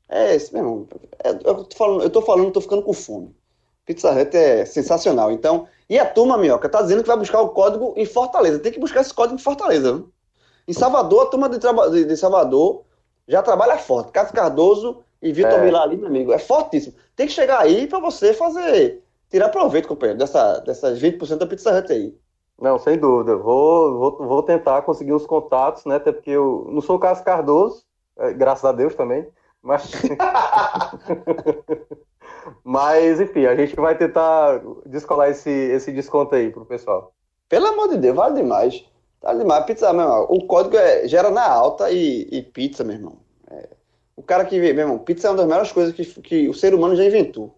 É esse, meu irmão. É, eu, tô falando, eu tô falando, tô ficando com fome. Pizza Hut é sensacional. Então, e a turma, Minhoca, tá dizendo que vai buscar o código em Fortaleza. Tem que buscar esse código em Fortaleza, viu? Em Salvador, a turma de, de, de Salvador já trabalha forte. Cássio Cardoso e Vitor é. Vilar ali, meu amigo, é fortíssimo. Tem que chegar aí para você fazer, tirar proveito, companheiro, dessa, dessas 20% da Pizza Hut aí. Não, sem dúvida. Vou, vou, vou tentar conseguir os contatos, né? Até porque eu não sou o Cássio Cardoso, é, graças a Deus também. Mas... mas, enfim, a gente vai tentar descolar esse, esse desconto aí pro pessoal. Pelo amor de Deus, vale demais. Tá demais. Pizza, meu irmão. O código é, gera na alta e, e pizza, meu irmão. É, o cara que, meu irmão, pizza é uma das melhores coisas que, que o ser humano já inventou.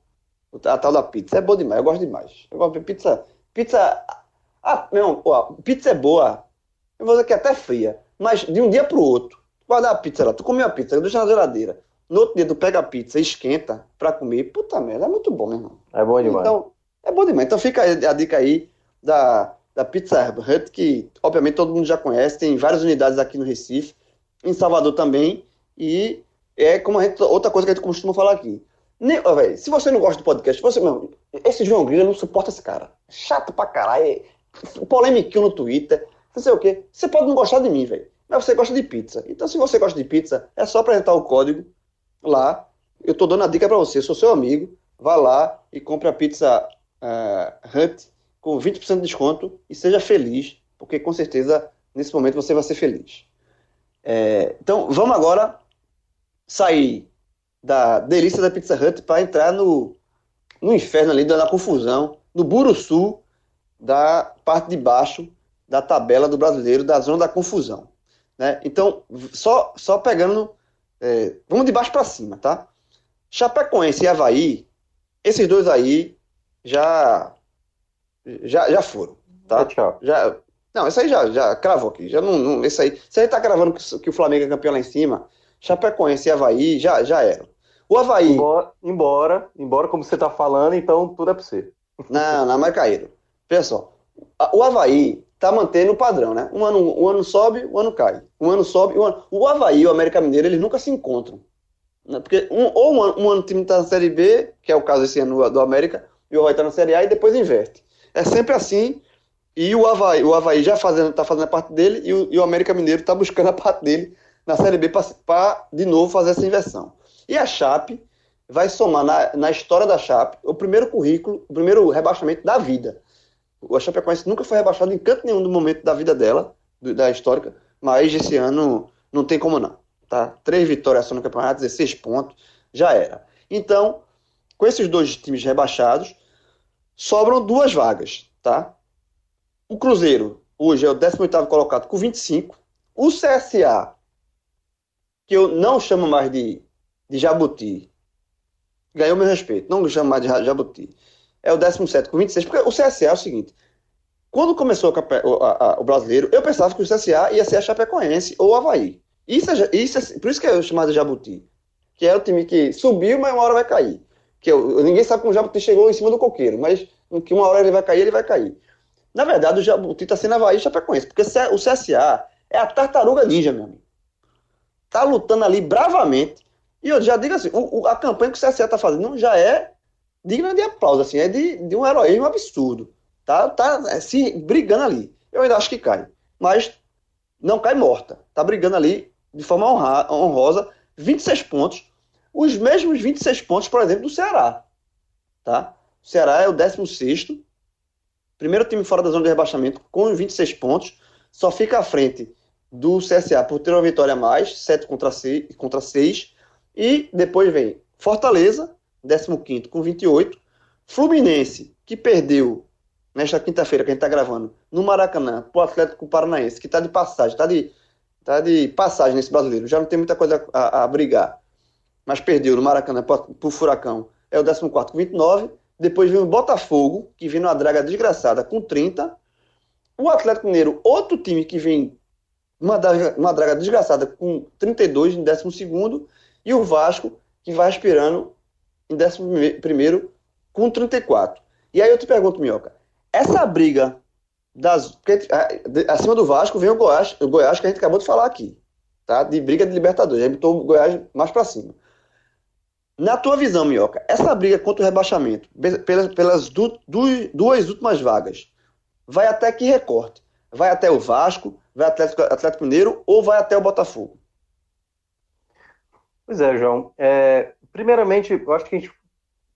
A tal da pizza. É boa demais. Eu gosto demais. Eu gosto de pizza. Pizza. Ah, meu irmão, ó, pizza é boa. Eu vou dizer que é até fria. Mas de um dia pro outro. Tu guarda a pizza lá. Tu comeu a pizza, deixa na geladeira. No outro dia tu pega a pizza e esquenta pra comer. Puta merda, é muito bom, meu irmão. É bom demais. Então, é bom demais. Então fica a dica aí da da Pizza Hut, que obviamente todo mundo já conhece, tem várias unidades aqui no Recife, em Salvador também, e é como gente, outra coisa que a gente costuma falar aqui. Nem, ó, véio, se você não gosta do podcast, você, meu, esse João Grilo não suporta esse cara. Chato pra caralho, é polêmico no Twitter, não sei o quê. Você pode não gostar de mim, velho. mas você gosta de pizza. Então, se você gosta de pizza, é só apresentar o código lá. Eu estou dando a dica para você, eu sou seu amigo, vá lá e compre a pizza uh, Hut com 20% de desconto e seja feliz, porque com certeza nesse momento você vai ser feliz. É, então, vamos agora sair da delícia da Pizza Hut para entrar no, no inferno ali, na confusão, no Buruçu da parte de baixo da tabela do brasileiro, da zona da confusão. Né? Então, só, só pegando. É, vamos de baixo para cima, tá? Chapecoense e Havaí, esses dois aí já já, já foram, tá? tchau. Já, não, isso aí já, já cravou aqui. Já não, não, esse aí, se aí tá gravando que, que, o Flamengo é campeão lá em cima, Chapecoense e Havaí já, já eram. O Havaí. Embora, embora, embora, como você tá falando, então tudo é pra você. Não, não, mas caíram. Só. O Havaí tá mantendo o padrão, né? Um ano, um ano sobe, um ano cai. Um ano sobe, um ano. O Havaí e o América Mineiro, eles nunca se encontram. Né? Porque um, ou um ano, um ano o time tá na Série B, que é o caso esse ano do América, e o Havaí tá na Série A e depois inverte. É sempre assim. E o Havaí, o Havaí já fazendo, tá fazendo a parte dele e o, e o América Mineiro tá buscando a parte dele na Série B para de novo fazer essa inversão. E a Chape vai somar na, na história da Chape o primeiro currículo, o primeiro rebaixamento da vida. O Chapecoense nunca foi rebaixado em canto nenhum do momento da vida dela, do, da histórica, mas esse ano não tem como não. Tá? Três vitórias só no campeonato, 16 pontos, já era. Então, com esses dois times rebaixados, sobram duas vagas, tá? O Cruzeiro, hoje, é o 18º colocado com 25. O CSA, que eu não chamo mais de, de Jabuti, ganhou meu respeito, não chamo mais de Jabuti, é o 17 com 26, porque o CSA é o seguinte, quando começou o, a, a, o brasileiro, eu pensava que o CSA ia ser a Chapecoense ou o Havaí. Isso, é, isso é, por isso que é chamado de Jabuti, que é o time que subiu, mas uma hora vai cair que ninguém sabe como o Jabuti chegou em cima do coqueiro, mas que uma hora ele vai cair, ele vai cair. Na verdade, o Jabuti está sendo Havaí e Chapecoense, porque o CSA é a tartaruga ninja, meu amigo. Tá lutando ali bravamente. E eu já digo assim, o, o, a campanha que o CSA está fazendo já é digna de aplauso, assim, é de, de um heroísmo absurdo. Tá, tá é, se brigando ali. Eu ainda acho que cai. Mas não cai morta. Tá brigando ali de forma honra, honrosa. 26 pontos os mesmos 26 pontos, por exemplo, do Ceará. Tá? O Ceará é o 16 primeiro time fora da zona de rebaixamento, com 26 pontos, só fica à frente do CSA por ter uma vitória a mais, 7 contra 6, contra 6 e depois vem Fortaleza, 15 com 28, Fluminense, que perdeu nesta quinta-feira que a gente está gravando, no Maracanã, para o Atlético Paranaense, que está de passagem, está de, tá de passagem nesse brasileiro, já não tem muita coisa a, a, a brigar mas perdeu no Maracanã o Furacão, é o 14 com 29. Depois vem o Botafogo, que vem numa draga desgraçada com 30. O Atlético Mineiro, outro time que vem uma draga, uma draga desgraçada com 32 em 12. E o Vasco, que vai aspirando em 11 com 34. E aí eu te pergunto, Minhoca, essa briga das, acima do Vasco vem o Goiás, o Goiás que a gente acabou de falar aqui, tá? De briga de Libertadores. Aí botou o Goiás mais para cima. Na tua visão, Minhoca, essa briga contra o rebaixamento, pelas, pelas du, du, duas últimas vagas, vai até que recorte? Vai até o Vasco, vai até o Atlético, Mineiro ou vai até o Botafogo? Pois é, João. É, primeiramente, eu acho que a gente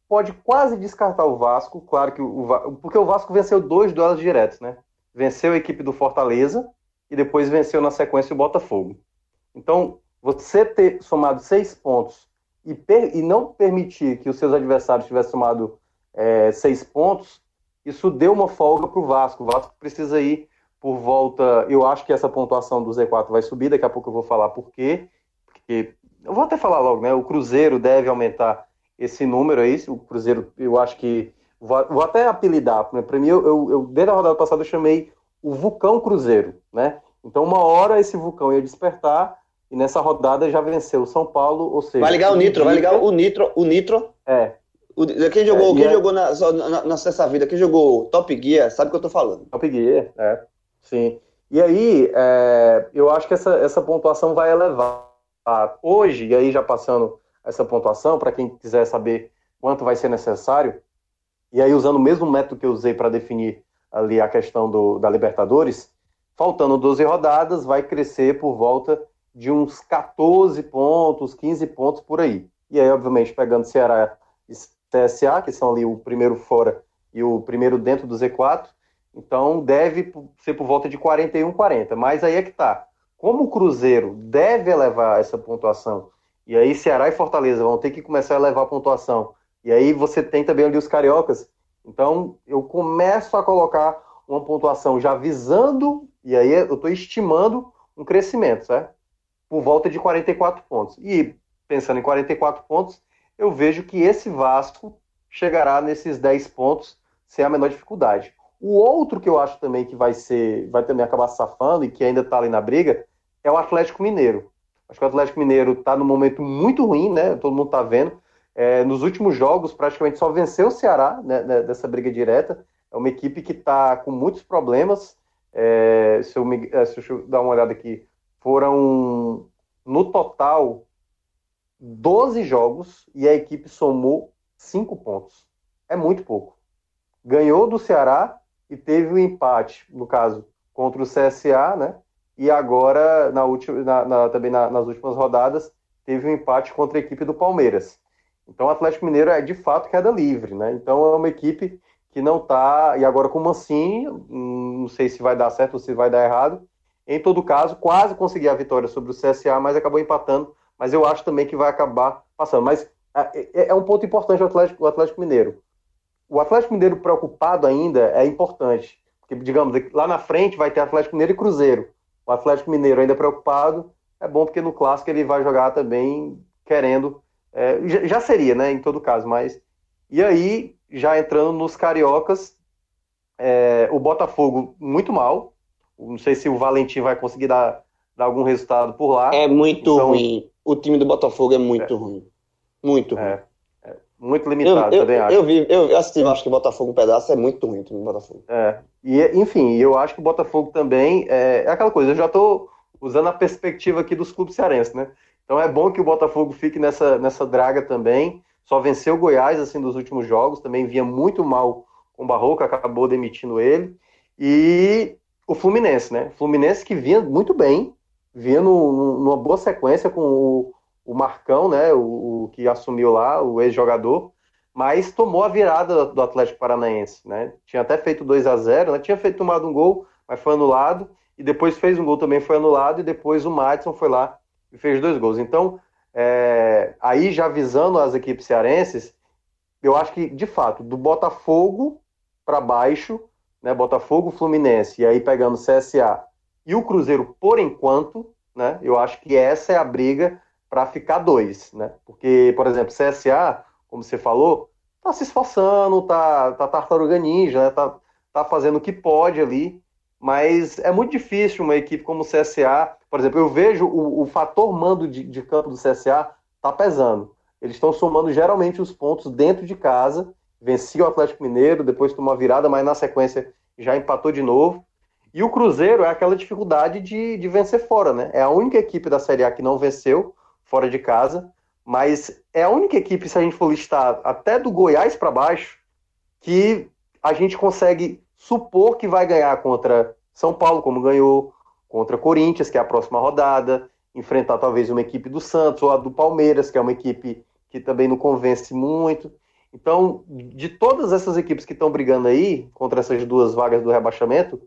pode quase descartar o Vasco, claro que o porque o Vasco venceu dois duelos diretos, né? Venceu a equipe do Fortaleza e depois venceu na sequência o Botafogo. Então, você ter somado seis pontos e, per, e não permitir que os seus adversários tivessem somado é, seis pontos, isso deu uma folga para o Vasco. O Vasco precisa ir por volta. Eu acho que essa pontuação do Z4 vai subir, daqui a pouco eu vou falar por quê. Porque, eu vou até falar logo, né? O Cruzeiro deve aumentar esse número aí. O Cruzeiro, eu acho que. Vou, vou até apelidar. Né? Para mim, eu, eu, eu, desde a rodada passada, eu chamei o Vulcão Cruzeiro, né? Então, uma hora esse vulcão ia despertar e nessa rodada já venceu o São Paulo, ou seja. Vai ligar o Nitro, vai ligar o Nitro, o Nitro. É. O, quem jogou, é, quem é... jogou na, na, na vida, quem jogou Top Gear, sabe o que eu tô falando. Top Gear, é. Sim. E aí, é, eu acho que essa, essa pontuação vai elevar. Hoje, e aí já passando essa pontuação, para quem quiser saber quanto vai ser necessário, e aí usando o mesmo método que eu usei para definir ali a questão do, da Libertadores, faltando 12 rodadas, vai crescer por volta de uns 14 pontos, 15 pontos por aí. E aí, obviamente, pegando Ceará e CSA, que são ali o primeiro fora e o primeiro dentro do Z4, então deve ser por volta de 41, 40. Mas aí é que tá. Como o Cruzeiro deve elevar essa pontuação, e aí Ceará e Fortaleza vão ter que começar a elevar a pontuação, e aí você tem também ali os cariocas, então eu começo a colocar uma pontuação já visando, e aí eu estou estimando um crescimento, certo? Por volta de 44 pontos. E pensando em 44 pontos, eu vejo que esse Vasco chegará nesses 10 pontos sem a menor dificuldade. O outro que eu acho também que vai ser, vai também acabar safando e que ainda está ali na briga é o Atlético Mineiro. Acho que o Atlético Mineiro está num momento muito ruim, né? Todo mundo está vendo. É, nos últimos jogos, praticamente só venceu o Ceará né, né dessa briga direta. É uma equipe que está com muitos problemas. É, se, eu me, é, se eu dar uma olhada aqui, foram no total 12 jogos e a equipe somou 5 pontos. É muito pouco. Ganhou do Ceará e teve o um empate, no caso, contra o CSA, né? E agora, na última, na, na, também na, nas últimas rodadas, teve um empate contra a equipe do Palmeiras. Então o Atlético Mineiro é de fato queda livre, né? Então é uma equipe que não está. E agora com o Mancini, hum, não sei se vai dar certo ou se vai dar errado. Em todo caso, quase conseguiu a vitória sobre o CSA, mas acabou empatando. Mas eu acho também que vai acabar passando. Mas é, é, é um ponto importante o Atlético, o Atlético Mineiro. O Atlético Mineiro preocupado ainda é importante. Porque, digamos, lá na frente vai ter Atlético Mineiro e Cruzeiro. O Atlético Mineiro ainda preocupado, é bom porque no clássico ele vai jogar também querendo. É, já seria, né, em todo caso, mas. E aí, já entrando nos cariocas, é, o Botafogo muito mal. Não sei se o Valentim vai conseguir dar, dar algum resultado por lá. É muito então, ruim. O time do Botafogo é muito é, ruim. Muito ruim. É, é muito limitado, eu, também eu, acho. Eu, vi, eu assisti, acho que o Botafogo um pedaço é muito ruim o time do Botafogo. É. E, enfim, eu acho que o Botafogo também é, é aquela coisa, eu já estou usando a perspectiva aqui dos clubes cearenses, né? Então é bom que o Botafogo fique nessa, nessa draga também. Só venceu o Goiás assim dos últimos jogos, também vinha muito mal com o Barroca, acabou demitindo ele. E o Fluminense, né? Fluminense que vinha muito bem, vinha no, numa boa sequência com o, o Marcão, né? O, o que assumiu lá, o ex-jogador, mas tomou a virada do Atlético Paranaense, né? Tinha até feito 2 a 0 né? Tinha feito tomado um gol, mas foi anulado e depois fez um gol também foi anulado, e depois o Madison foi lá e fez dois gols. Então, é, aí já visando as equipes cearenses, eu acho que, de fato, do Botafogo para baixo, né, Botafogo, Fluminense, e aí pegando CSA e o Cruzeiro por enquanto, né, eu acho que essa é a briga para ficar dois, né? Porque, por exemplo, CSA, como você falou, tá se esforçando, tá, tá tartaruga ninja, né, tá, tá fazendo o que pode ali, mas é muito difícil uma equipe como o CSA, por exemplo, eu vejo o, o fator mando de, de, campo do CSA tá pesando. Eles estão somando geralmente os pontos dentro de casa, vencia o Atlético Mineiro, depois tomou uma virada, mas na sequência já empatou de novo. E o Cruzeiro é aquela dificuldade de, de vencer fora, né? É a única equipe da Série A que não venceu fora de casa, mas é a única equipe, se a gente for listar até do Goiás para baixo, que a gente consegue supor que vai ganhar contra São Paulo, como ganhou, contra Corinthians, que é a próxima rodada, enfrentar talvez uma equipe do Santos ou a do Palmeiras, que é uma equipe que também não convence muito. Então, de todas essas equipes que estão brigando aí contra essas duas vagas do rebaixamento,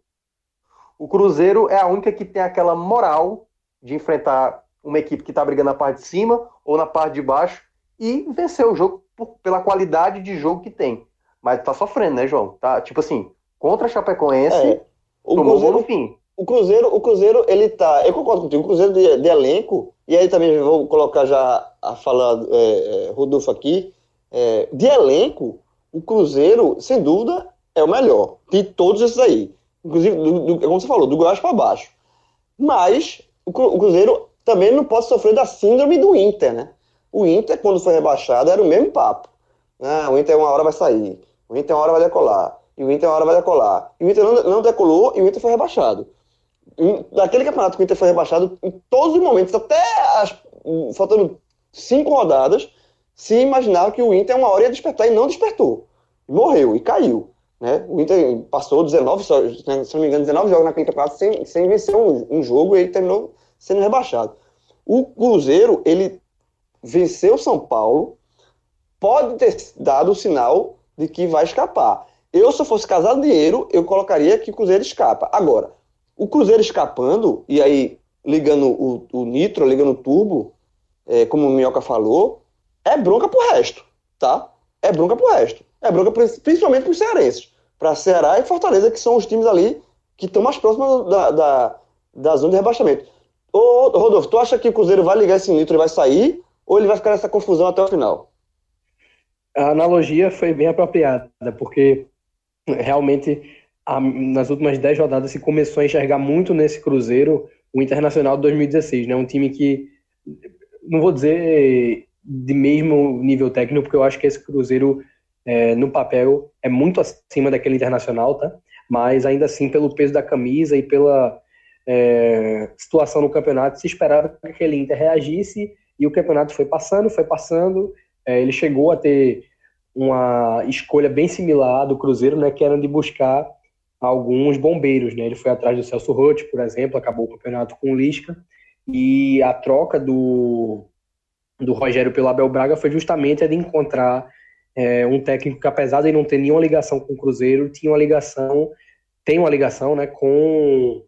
o Cruzeiro é a única que tem aquela moral de enfrentar uma equipe que está brigando na parte de cima ou na parte de baixo e vencer o jogo por, pela qualidade de jogo que tem. Mas tá sofrendo, né, João? Tá, tipo assim, contra a Chapecoense, é. o tomou Cruzeiro, no fim. O Cruzeiro, o Cruzeiro, ele tá. Eu concordo contigo, o Cruzeiro de, de elenco, e aí também vou colocar já a falar é, é, Rodolfo aqui. É, de elenco, o Cruzeiro, sem dúvida, é o melhor de todos esses aí. Inclusive, do, do, como você falou, do Goiás para baixo. Mas o, o Cruzeiro também não pode sofrer da síndrome do Inter, né? O Inter, quando foi rebaixado, era o mesmo papo. Ah, o Inter uma hora vai sair, o Inter uma hora vai decolar e o Inter uma hora vai decolar. E o Inter não, não decolou e o Inter foi rebaixado. Daquele campeonato que o Inter foi rebaixado, em todos os momentos, até as, faltando cinco rodadas, se imaginava que o Inter uma hora ia despertar e não despertou. Morreu e caiu. Né? O Inter passou 19, se não me engano, 19 jogos naquele campeonato sem, sem vencer um, um jogo e ele terminou sendo rebaixado. O Cruzeiro, ele venceu São Paulo, pode ter dado o sinal de que vai escapar. Eu, se eu fosse casar dinheiro, eu colocaria que o Cruzeiro escapa. Agora, o Cruzeiro escapando, e aí ligando o, o nitro, ligando o turbo, é, como o Minhoca falou, é bronca pro resto, tá? É bronca pro resto. É bronca principalmente pros cearenses. Para Ceará e Fortaleza, que são os times ali que estão mais próximos da, da, da zona de rebaixamento. Ô, Rodolfo, tu acha que o Cruzeiro vai ligar esse nitro e vai sair? Ou ele vai ficar nessa confusão até o final? A analogia foi bem apropriada, porque realmente a, nas últimas 10 rodadas se começou a enxergar muito nesse Cruzeiro o Internacional de 2016, né? Um time que, não vou dizer de mesmo nível técnico, porque eu acho que esse Cruzeiro, é, no papel, é muito acima daquele Internacional, tá? Mas ainda assim, pelo peso da camisa e pela é, situação no campeonato, se esperava que aquele Inter reagisse e o campeonato foi passando, foi passando. É, ele chegou a ter uma escolha bem similar do Cruzeiro, né, que era de buscar alguns bombeiros, né? Ele foi atrás do Celso Roth, por exemplo, acabou o campeonato com o Lisca, e a troca do, do Rogério pelo Abel Braga foi justamente a de encontrar é, um técnico que, apesar de não ter nenhuma ligação com o Cruzeiro, tinha uma ligação, tem uma ligação, né, com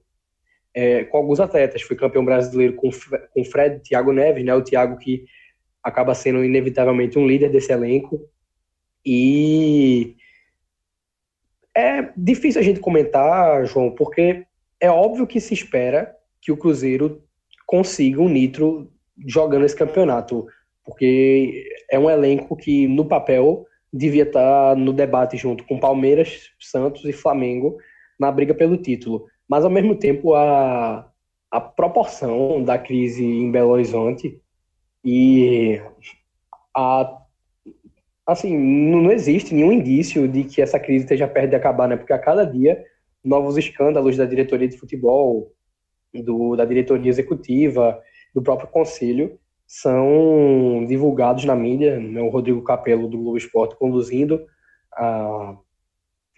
é, com alguns atletas. Foi campeão brasileiro com, com Fred, Thiago Neves, né? O Thiago que acaba sendo inevitavelmente um líder desse elenco. E é difícil a gente comentar, João, porque é óbvio que se espera que o Cruzeiro consiga um nitro jogando esse campeonato, porque é um elenco que no papel devia estar no debate junto com Palmeiras, Santos e Flamengo na briga pelo título. Mas, ao mesmo tempo, a, a proporção da crise em Belo Horizonte e a assim, não existe nenhum indício de que essa crise esteja perto de acabar, né? Porque a cada dia novos escândalos da diretoria de futebol, do, da diretoria executiva, do próprio conselho são divulgados na mídia. Né? O Rodrigo Capello do Globo Esporte conduzindo a,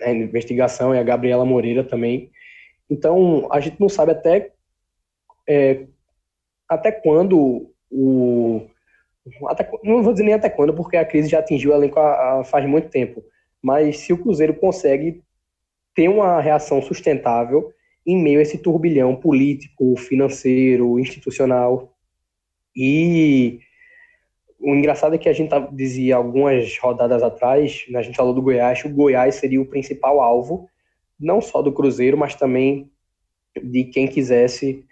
a investigação e a Gabriela Moreira também então, a gente não sabe até, é, até quando o. Até, não vou dizer nem até quando, porque a crise já atingiu o elenco a, a, faz muito tempo. Mas se o Cruzeiro consegue ter uma reação sustentável em meio a esse turbilhão político, financeiro, institucional. E o engraçado é que a gente dizia algumas rodadas atrás, né, a gente falou do Goiás, o Goiás seria o principal alvo não só do Cruzeiro, mas também de quem quisesse,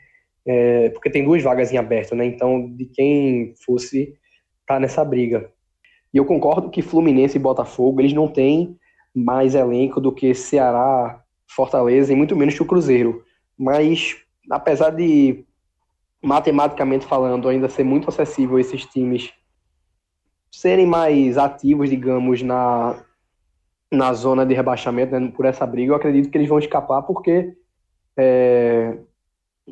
é, porque tem duas vagas em aberto, né? Então, de quem fosse estar tá nessa briga. E eu concordo que Fluminense e Botafogo, eles não têm mais elenco do que Ceará, Fortaleza e muito menos que o Cruzeiro. Mas, apesar de, matematicamente falando, ainda ser muito acessível esses times serem mais ativos, digamos, na, na zona de rebaixamento, né, por essa briga, eu acredito que eles vão escapar porque é,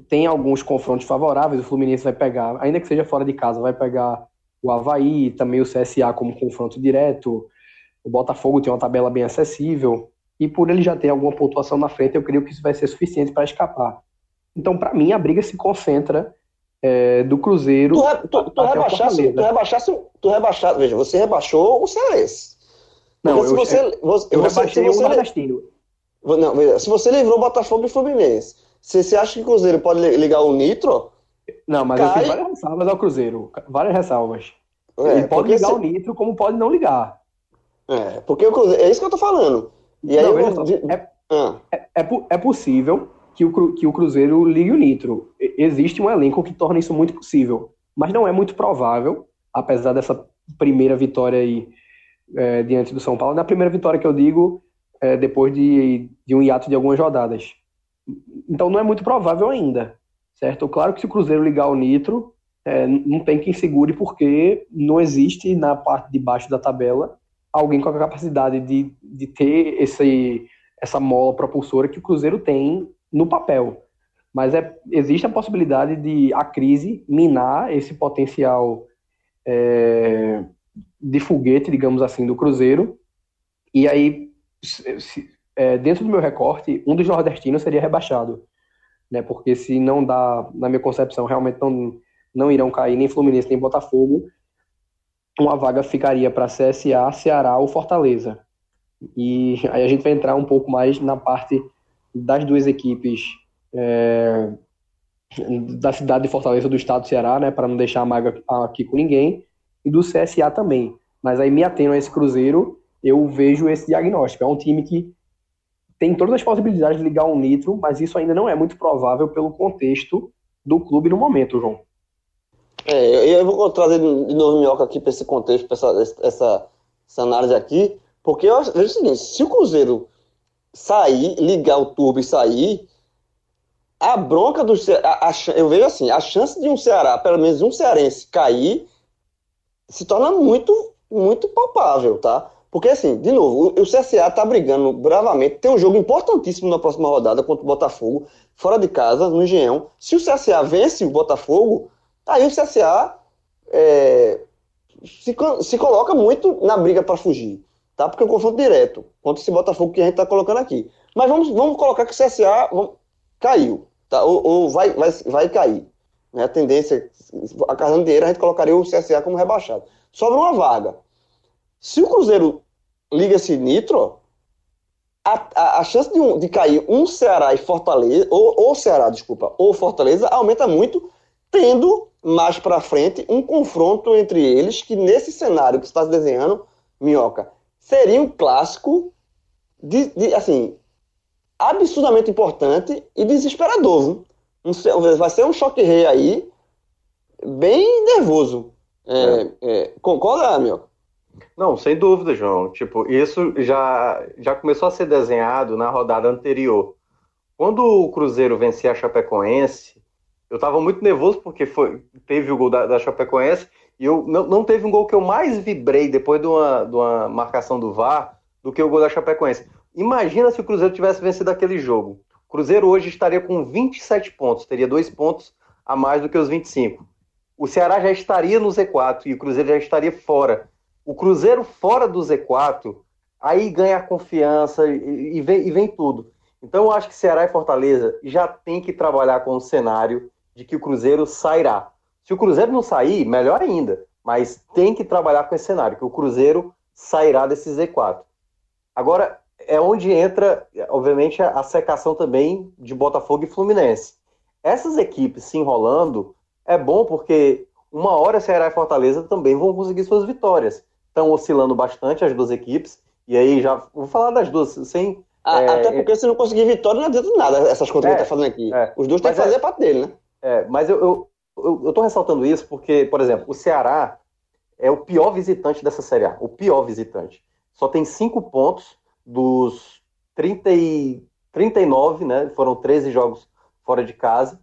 tem alguns confrontos favoráveis. O Fluminense vai pegar, ainda que seja fora de casa, vai pegar o Havaí, também o CSA como confronto direto. O Botafogo tem uma tabela bem acessível. E por ele já ter alguma pontuação na frente, eu creio que isso vai ser suficiente para escapar. Então, para mim, a briga se concentra é, do Cruzeiro. Tu, tu, tu rebaixasse, tu rebaixasse, tu rebaixasse, veja, você rebaixou o Cearense. Não, eu, você, você, eu você, rebaixei você, o Nordestino. Não, se você livrou Botafogo e Fluminense, você, você acha que o Cruzeiro pode ligar o Nitro? Não, mas cai... eu fiz várias ressalvas ao Cruzeiro. Várias ressalvas. É, Ele pode ligar se... o Nitro, como pode não ligar. É, porque o Cruzeiro, é isso que eu tô falando. E aí não, eu... é, ah. é, é, é, possível que o, que o Cruzeiro ligue o Nitro. Existe um elenco que torna isso muito possível. Mas não é muito provável, apesar dessa primeira vitória aí é, diante do São Paulo. Na primeira vitória que eu digo, é, depois de, de um hiato de algumas rodadas. Então não é muito provável ainda, certo? Claro que se o Cruzeiro ligar o Nitro, é, não tem quem segure, porque não existe na parte de baixo da tabela alguém com a capacidade de, de ter esse, essa mola propulsora que o Cruzeiro tem no papel. Mas é, existe a possibilidade de a crise minar esse potencial é, de foguete, digamos assim, do Cruzeiro. E aí, se, é, dentro do meu recorte, um dos nordestinos seria rebaixado. Né? Porque se não dá, na minha concepção, realmente não, não irão cair nem Fluminense nem Botafogo, uma vaga ficaria para CSA, Ceará ou Fortaleza. E aí a gente vai entrar um pouco mais na parte das duas equipes é, da cidade de Fortaleza do estado do Ceará, né, para não deixar a maga aqui com ninguém, e do CSA também. Mas aí me atendo a esse Cruzeiro, eu vejo esse diagnóstico. É um time que tem todas as possibilidades de ligar um nitro, mas isso ainda não é muito provável pelo contexto do clube no momento, João. É, eu vou trazer de novo Minhoca aqui para esse contexto, para essa, essa, essa, análise aqui, porque eu vejo o seguinte: se o Cruzeiro sair, ligar o turbo e sair, a bronca do a, a, eu vejo assim, a chance de um Ceará, pelo menos um cearense cair, se torna muito, muito palpável, tá? Porque assim, de novo, o, o CSA tá brigando bravamente, tem um jogo importantíssimo na próxima rodada contra o Botafogo, fora de casa, no Engenhão. Se o CSA vence o Botafogo, aí o CSA é, se, se coloca muito na briga para fugir, tá? Porque é um confronto direto contra esse Botafogo que a gente tá colocando aqui. Mas vamos, vamos colocar que o CSA vamos, caiu tá? ou, ou vai, vai, vai cair. Né? A tendência, a casa dinheiro, a gente colocaria o CSA como rebaixado. Sobra uma vaga. Se o Cruzeiro liga esse nitro, a, a, a chance de, um, de, cair um Ceará e Fortaleza, ou, ou Ceará, desculpa, ou Fortaleza, aumenta muito, tendo mais para frente um confronto entre eles, que nesse cenário que está desenhando, Minhoca, seria um clássico de, de assim, absurdamente importante e desesperador. vai ser um choque rei aí, bem nervoso. É, é. É, concorda, meu? Não, sem dúvida, João. Tipo, isso já, já começou a ser desenhado na rodada anterior. Quando o Cruzeiro vencia a Chapecoense, eu estava muito nervoso porque foi, teve o gol da, da Chapecoense e eu não, não teve um gol que eu mais vibrei depois de uma, de uma marcação do VAR do que o gol da Chapecoense. Imagina se o Cruzeiro tivesse vencido aquele jogo. O Cruzeiro hoje estaria com 27 pontos, teria dois pontos a mais do que os 25. O Ceará já estaria no Z4 e o Cruzeiro já estaria fora. O Cruzeiro fora do Z4, aí ganha confiança e, e, vem, e vem tudo. Então eu acho que Ceará e Fortaleza já tem que trabalhar com o cenário de que o Cruzeiro sairá. Se o Cruzeiro não sair, melhor ainda. Mas tem que trabalhar com esse cenário, que o Cruzeiro sairá desse Z4. Agora, é onde entra, obviamente, a secação também de Botafogo e Fluminense. Essas equipes se enrolando é bom porque uma hora Ceará e Fortaleza também vão conseguir suas vitórias. Estão oscilando bastante as duas equipes, e aí já vou falar das duas sem. Ah, é, até porque se não conseguir vitória, não adianta nada essas contas é, que a gente tá fazendo aqui. É, Os dois têm que fazer é, a parte dele, né? É, mas eu, eu, eu, tô ressaltando isso porque, por exemplo, o Ceará é o pior visitante dessa Série A. O pior visitante. Só tem cinco pontos dos 30 e 39, né? Foram 13 jogos fora de casa.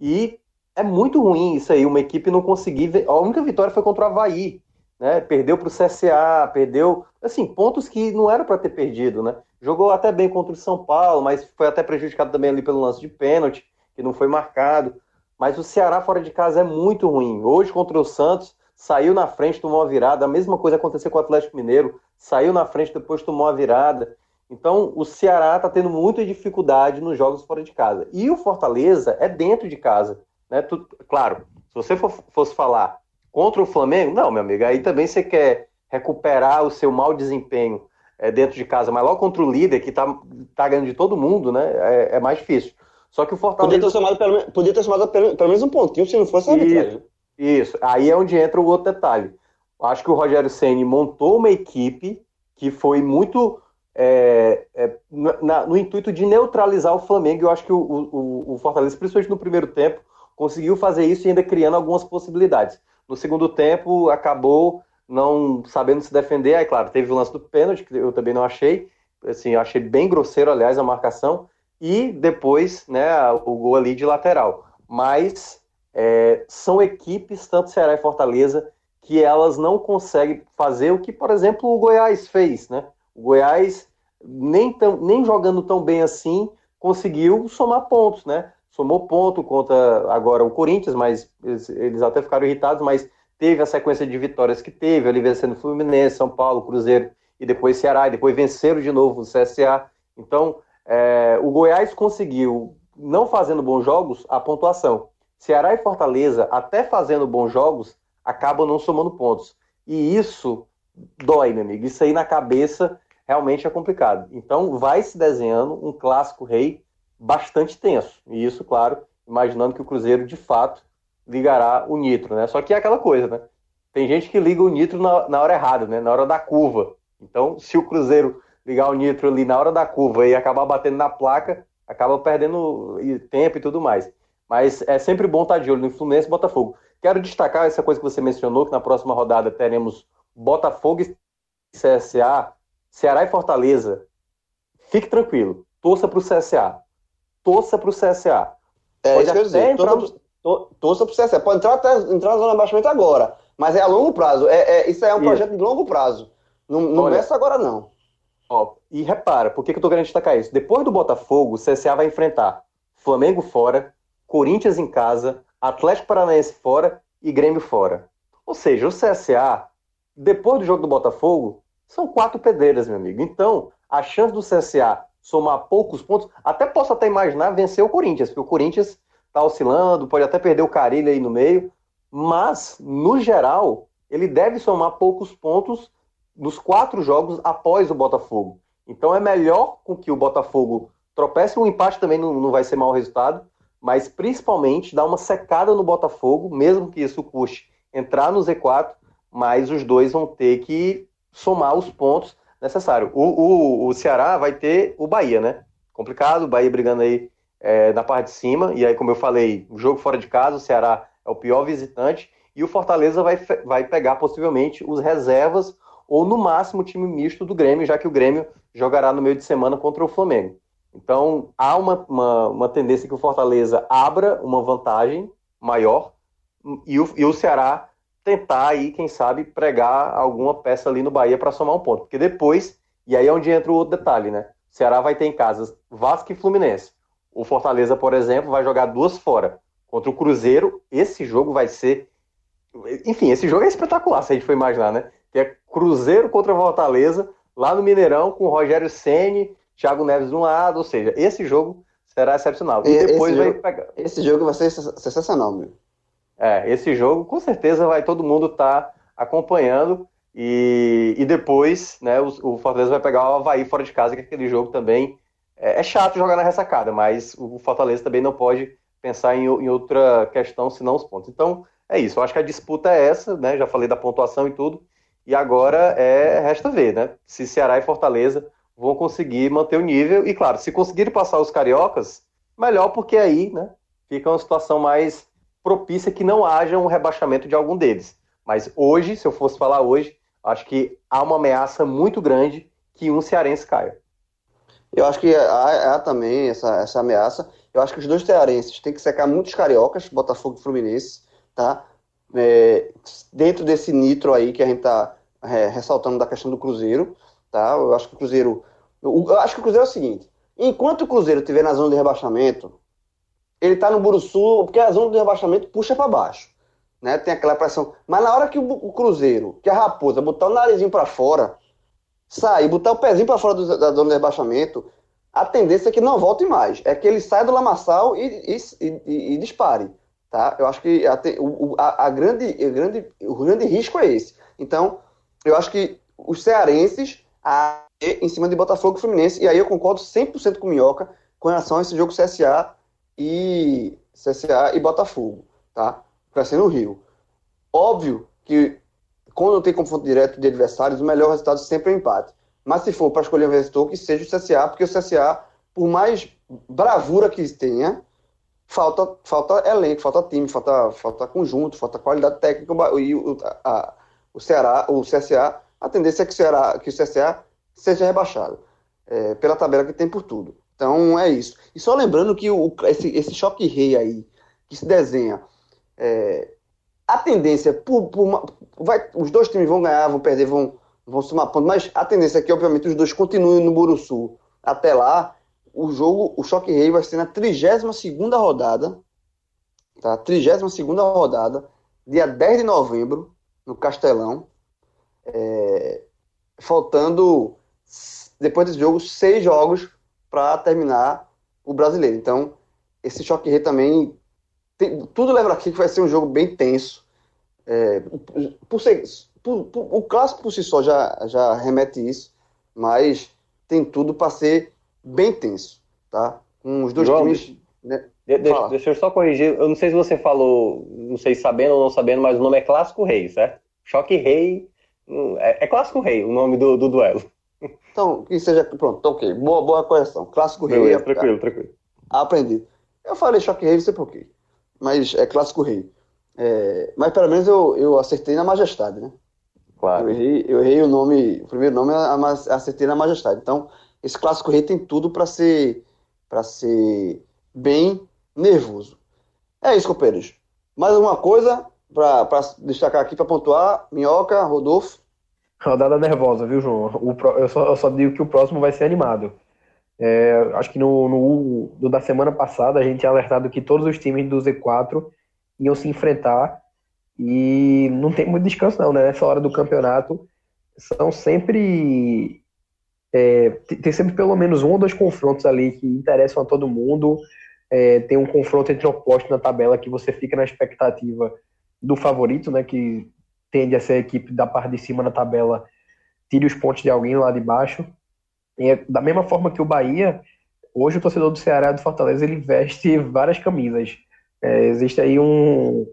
E é muito ruim isso aí, uma equipe não conseguir. A única vitória foi contra o Havaí, né? Perdeu para o CSA, perdeu. Assim, pontos que não era para ter perdido, né? Jogou até bem contra o São Paulo, mas foi até prejudicado também ali pelo lance de pênalti, que não foi marcado. Mas o Ceará fora de casa é muito ruim. Hoje contra o Santos, saiu na frente, tomou uma virada. A mesma coisa aconteceu com o Atlético Mineiro, saiu na frente, depois tomou a virada. Então, o Ceará está tendo muita dificuldade nos jogos fora de casa. E o Fortaleza é dentro de casa. Né? Tu, claro, se você for, fosse falar contra o Flamengo, não, meu amigo, aí também você quer recuperar o seu mau desempenho é, dentro de casa, mas logo contra o líder, que está tá ganhando de todo mundo, né? É, é, mais difícil. Só que o Fortaleza. Podia ter somado pelo, podia ter somado pelo, pelo menos um pontinho se não fosse a arbitragem. Isso, aí é onde entra o outro detalhe. Acho que o Rogério Ceni montou uma equipe que foi muito é, é, na, no intuito de neutralizar o Flamengo. Eu acho que o, o, o, Fortaleza, principalmente no primeiro tempo, conseguiu fazer isso e ainda criando algumas possibilidades. No segundo tempo, acabou não sabendo se defender. Aí, claro, teve o lance do pênalti, que eu também não achei. Assim, eu achei bem grosseiro, aliás, a marcação. E depois, né, o gol ali de lateral. Mas é, são equipes, tanto Ceará e Fortaleza, que elas não conseguem fazer o que, por exemplo, o Goiás fez, né? O Goiás, nem, tão, nem jogando tão bem assim, conseguiu somar pontos, né? Somou ponto contra agora o Corinthians, mas eles, eles até ficaram irritados, mas teve a sequência de vitórias que teve, ali vencendo Fluminense, São Paulo, Cruzeiro e depois Ceará, e depois venceram de novo o CSA. Então, é, o Goiás conseguiu, não fazendo bons jogos, a pontuação. Ceará e Fortaleza, até fazendo bons jogos, acabam não somando pontos. E isso dói, meu amigo. Isso aí na cabeça realmente é complicado. Então, vai se desenhando um clássico rei bastante tenso. E isso, claro, imaginando que o Cruzeiro, de fato, ligará o nitro, né? Só que é aquela coisa, né? Tem gente que liga o nitro na, na hora errada, né? Na hora da curva. Então, se o Cruzeiro ligar o nitro ali na hora da curva e acabar batendo na placa, acaba perdendo tempo e tudo mais. Mas é sempre bom estar de olho no Fluminense e Botafogo. Quero destacar essa coisa que você mencionou, que na próxima rodada teremos Botafogo e CSA, Ceará e Fortaleza. Fique tranquilo, torça para o CSA. Torça para o CSA. É, Pode isso que eu dizer, entrar... torça para o CSA. Pode entrar, até, entrar na zona de abaixamento agora, mas é a longo prazo. É, é isso é um projeto de longo prazo. Não, não Olha, começa agora, não. Ó, e repara, por que, que eu tô querendo destacar isso? Depois do Botafogo, o CSA vai enfrentar Flamengo fora, Corinthians em casa, Atlético Paranaense fora e Grêmio fora. Ou seja, o CSA, depois do jogo do Botafogo, são quatro pedreiras, meu amigo. Então, a chance do CSA somar poucos pontos, até posso até imaginar vencer o Corinthians, porque o Corinthians tá oscilando, pode até perder o Carilho aí no meio, mas, no geral, ele deve somar poucos pontos nos quatro jogos após o Botafogo. Então é melhor com que o Botafogo tropece, um empate também não, não vai ser mau resultado, mas principalmente dar uma secada no Botafogo, mesmo que isso custe entrar no Z4, mas os dois vão ter que somar os pontos necessários. O, o, o Ceará vai ter o Bahia, né? Complicado, o Bahia brigando aí é, na parte de cima, e aí, como eu falei, o jogo fora de casa, o Ceará é o pior visitante, e o Fortaleza vai, vai pegar possivelmente os reservas, ou no máximo time misto do Grêmio, já que o Grêmio jogará no meio de semana contra o Flamengo. Então, há uma, uma, uma tendência que o Fortaleza abra uma vantagem maior e o, e o Ceará tentar aí, quem sabe, pregar alguma peça ali no Bahia para somar um ponto. Porque depois, e aí é onde entra o outro detalhe, né? O Ceará vai ter em casa Vasco e Fluminense. O Fortaleza, por exemplo, vai jogar duas fora. Contra o Cruzeiro, esse jogo vai ser. Enfim, esse jogo é espetacular, se a gente for imaginar, né? Que é Cruzeiro contra Fortaleza, lá no Mineirão, com o Rogério Ceni Thiago Neves de um lado, ou seja, esse jogo será excepcional. E, depois esse vai jogo, pegar. Esse jogo vai ser sensacional, meu. É, esse jogo com certeza vai todo mundo estar tá acompanhando. E, e depois, né, o, o, Fortaleza vai pegar o Havaí fora de casa, que aquele jogo também é, é, chato jogar na ressacada, mas o Fortaleza também não pode pensar em, em outra questão senão os pontos. Então, é isso. Eu acho que a disputa é essa, né? Já falei da pontuação e tudo. E agora é resta ver, né? Se Ceará e Fortaleza vão conseguir manter o nível. E claro, se conseguirem passar os cariocas, melhor, porque aí né, fica uma situação mais propícia que não haja um rebaixamento de algum deles. Mas hoje, se eu fosse falar hoje, acho que há uma ameaça muito grande que um cearense caia. Eu acho que há, há também essa, essa ameaça. Eu acho que os dois cearenses têm que secar muitos cariocas, Botafogo e Fluminense, tá? É, dentro desse nitro aí que a gente tá é, ressaltando da questão do Cruzeiro, tá? Eu acho que o Cruzeiro eu acho que o Cruzeiro é o seguinte: enquanto o Cruzeiro estiver na zona de rebaixamento, ele está no Buruçu, porque a zona de rebaixamento puxa para baixo. Né? Tem aquela pressão. Mas na hora que o, Cruzeiro, que a Raposa, botar o narizinho para fora, sair, botar o pezinho para fora do, da zona de rebaixamento, a tendência é que não volte mais. É que ele saia do lamaçal e, e, e, e dispare. Tá? Eu acho que a, o, a, a grande, grande, o grande risco é esse. Então, eu acho que os cearenses. A, em cima de Botafogo e Fluminense. E aí eu concordo 100% com o Minhoca com relação a esse jogo CSA e CSA e Botafogo, tá? Para ser no Rio. Óbvio que quando tem confronto direto de adversários, o melhor resultado sempre é empate. Mas se for para escolher um vencedor, que seja o CSA, porque o CSA, por mais bravura que tenha, falta, falta elenco, falta time, falta, falta conjunto, falta qualidade técnica. E o, a, o Ceará, o CSA, a tendência é que o, Ceará, que o CSA seja rebaixado, é, pela tabela que tem por tudo. Então é isso. E só lembrando que o, esse, esse choque rei aí, que se desenha, é, a tendência, por, por, vai, os dois times vão ganhar, vão perder, vão, vão somar pontos, mas a tendência é que, obviamente, os dois continuem no Buruçu. Até lá, o jogo, o choque rei vai ser na 32 rodada, tá? 32 rodada, dia 10 de novembro, no Castelão, é, faltando depois desse jogo, seis jogos para terminar o brasileiro. Então, esse choque rei também. Tem, tudo leva aqui que vai ser um jogo bem tenso. É, por ser, por, por, o clássico por si só já, já remete isso, mas tem tudo para ser bem tenso, tá? Com os dois João, times. Né? De, deixa, deixa, eu só corrigir. Eu não sei se você falou, não sei sabendo ou não sabendo, mas o nome é Clássico Rei, certo? Choque Rei. Hum, é, é Clássico Rei o nome do, do duelo. Então, que seja. Pronto, tá ok. Boa, boa correção. Clássico Rei. Beleza, tranquilo, tranquilo. Aprendi. Eu falei Choque Rei, não sei porquê. Mas é Clássico Rei. É, mas pelo menos eu, eu acertei na Majestade, né? Claro. Eu errei, eu errei o nome, o primeiro nome, acertei na Majestade. Então, esse Clássico Rei tem tudo para ser, para ser bem nervoso. É isso, companheiros. Mais alguma coisa para destacar aqui, para pontuar? Minhoca, Rodolfo? Rodada nervosa, viu, João? O, eu, só, eu só digo que o próximo vai ser animado. É, acho que no, no, no, da semana passada a gente tinha alertado que todos os times do Z4 iam se enfrentar e não tem muito descanso não, né? Nessa hora do campeonato são sempre é, tem sempre pelo menos um ou dois confrontos ali que interessam a todo mundo. É, tem um confronto entre opostos na tabela que você fica na expectativa do favorito, né? Que tende a ser a equipe da parte de cima na tabela, tire os pontos de alguém lá de baixo. E é, da mesma forma que o Bahia, hoje o torcedor do Ceará do Fortaleza ele veste várias camisas. É, existe aí um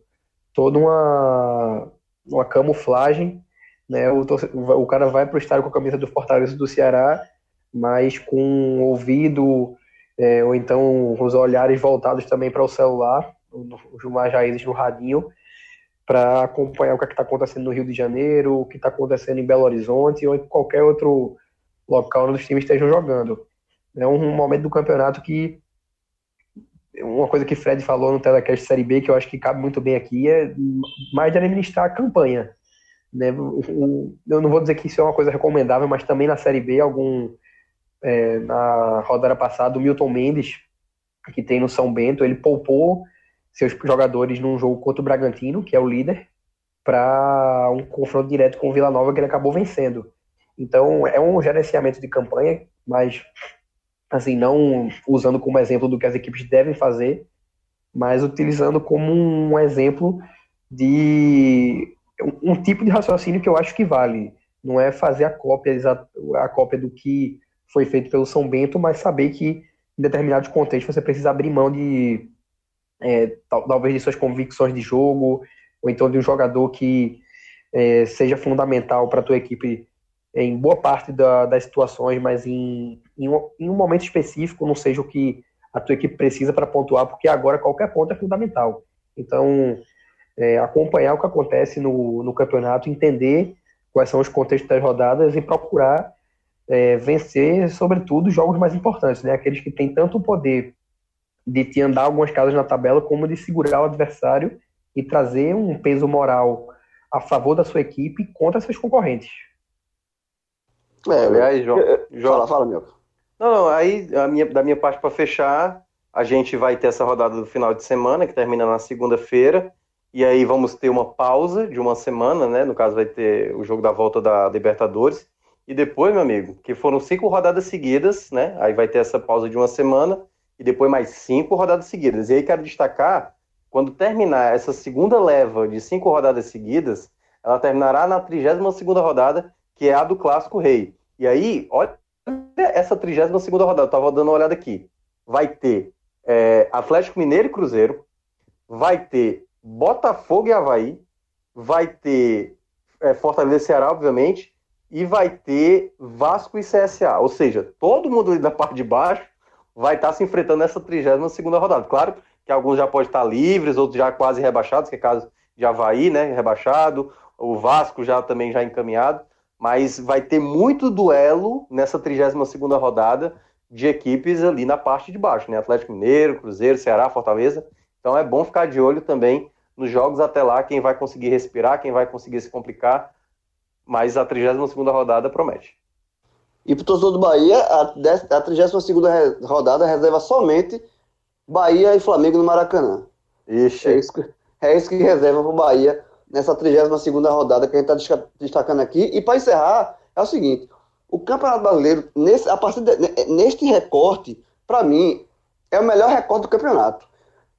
toda uma, uma camuflagem, né? O, o cara vai para o estádio com a camisa do Fortaleza do Ceará, mas com o ouvido é, ou então os olhares voltados também para o celular, o Gilmar Jair no radinho, para acompanhar o que é está acontecendo no Rio de Janeiro, o que está acontecendo em Belo Horizonte ou em qualquer outro local onde os times estejam jogando. É um momento do campeonato que uma coisa que Fred falou no Telecast Série B que eu acho que cabe muito bem aqui é mais de administrar a campanha. Né? Eu não vou dizer que isso é uma coisa recomendável, mas também na Série B, algum é, na rodada passada, o Milton Mendes, que tem no São Bento, ele poupou seus jogadores num jogo contra o Bragantino, que é o líder, para um confronto direto com o Vila Nova que ele acabou vencendo. Então é um gerenciamento de campanha, mas assim não usando como exemplo do que as equipes devem fazer, mas utilizando como um exemplo de um, um tipo de raciocínio que eu acho que vale. Não é fazer a cópia a cópia do que foi feito pelo São Bento, mas saber que em determinados contextos você precisa abrir mão de é, talvez de suas convicções de jogo, ou então de um jogador que é, seja fundamental para a tua equipe em boa parte da, das situações, mas em, em um, em, um, momento específico não seja o que a tua equipe precisa para pontuar, porque agora qualquer ponto é fundamental. Então, é, acompanhar o que acontece no, no campeonato, entender quais são os contextos das rodadas e procurar é, vencer, sobretudo, os jogos mais importantes, né? aqueles que têm tanto o poder de te andar algumas casas na tabela, como de segurar o adversário e trazer um peso moral a favor da sua equipe contra seus concorrentes. É, aliás, João. João fala, fala, meu. Não, não, aí a minha, da minha parte para fechar, a gente vai ter essa rodada do final de semana, que termina na segunda-feira, e aí vamos ter uma pausa de uma semana, né? No caso, vai ter o jogo da volta da Libertadores. E depois, meu amigo, que foram cinco rodadas seguidas, né? Aí vai ter essa pausa de uma semana e depois mais cinco rodadas seguidas. E aí quero destacar, quando terminar essa segunda leva de cinco rodadas seguidas, ela terminará na 32 segunda rodada, que é a do Clássico Rei. E aí, olha essa 32 segunda rodada, eu tava dando uma olhada aqui. Vai ter é, Atlético Mineiro e Cruzeiro, vai ter Botafogo e Havaí, vai ter é, Fortaleza e Ceará, obviamente, e vai ter Vasco e CSA. Ou seja, todo mundo ali da parte de baixo vai estar se enfrentando nessa 32 segunda rodada. Claro que alguns já podem estar livres, outros já quase rebaixados, que é caso de Havaí, né, rebaixado, o Vasco já também já encaminhado, mas vai ter muito duelo nessa 32 segunda rodada de equipes ali na parte de baixo, né, Atlético Mineiro, Cruzeiro, Ceará, Fortaleza, então é bom ficar de olho também nos jogos até lá, quem vai conseguir respirar, quem vai conseguir se complicar, mas a 32 segunda rodada promete. E para o torcedor do Bahia, a, a 32 rodada reserva somente Bahia e Flamengo no Maracanã. Ixi. É isso que, é isso que reserva para o Bahia nessa 32 rodada que a gente está destacando aqui. E para encerrar, é o seguinte: O Campeonato Brasileiro, nesse, a partir de, neste recorte, para mim, é o melhor recorte do campeonato.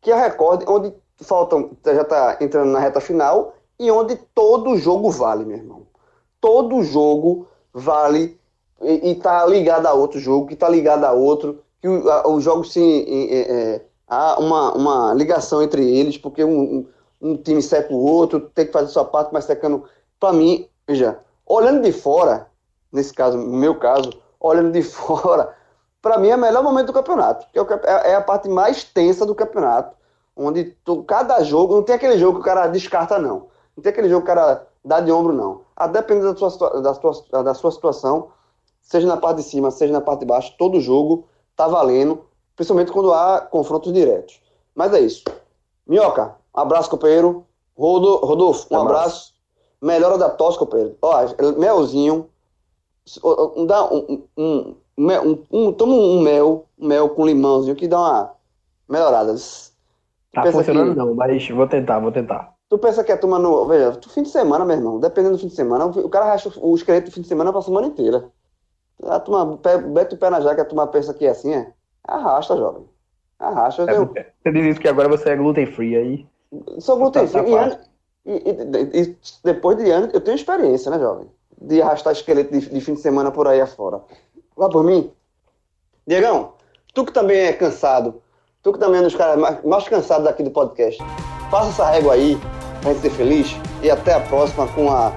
Que é o recorde onde faltam, já está entrando na reta final, e onde todo jogo vale, meu irmão. Todo jogo vale e, está ligado a outro jogo, que está ligado a outro, que o, a, o jogo se. É, é, há uma, uma ligação entre eles, porque um, um, um time seca o outro, tem que fazer sua parte, mas secando. Para mim, veja, olhando de fora, nesse caso, no meu caso, olhando de fora, para mim é o melhor momento do campeonato, que é, é, é, a parte mais tensa do campeonato, onde tu, cada jogo, não tem aquele jogo que o cara descarta, não. Não tem aquele jogo que o cara dá de ombro, não. A depender da sua, da, sua, da sua situação, seja na parte de cima, seja na parte de baixo, todo jogo tá valendo, principalmente quando há confrontos diretos. Mas é isso. Minhoca, um abraço, companheiro. Rodo, Rodolfo, um é abraço. Melhora da tosse, companheiro. Ó, melzinho. Dá um, um, um, um, toma um mel, um mel com limãozinho que dá uma melhorada. Tá funcionando que... não, mas vou tentar, vou tentar. Tu pensa que a turma no. Veja, fim de semana, meu irmão, dependendo do fim de semana, o cara racha o esqueleto do fim de semana pra semana inteira. A turma, bete o pé na jaca, a turma pensa que é assim, é. Arrasta, jovem. Arrasta. É, eu... Você diz isso que agora você é gluten free aí. Sou gluten free. Tá e, e, e, depois de anos, eu tenho experiência, né, jovem? De arrastar esqueleto de, de fim de semana por aí afora. Vá por mim. Diegão, tu que também é cansado, tu que também é um dos caras mais, mais cansados daqui do podcast, faça essa régua aí pra gente ser feliz e até a próxima com a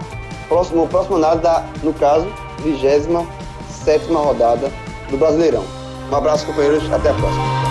próxima, próxima análise da, no caso, 27 rodada do Brasileirão. Um abraço, companheiros, até a próxima.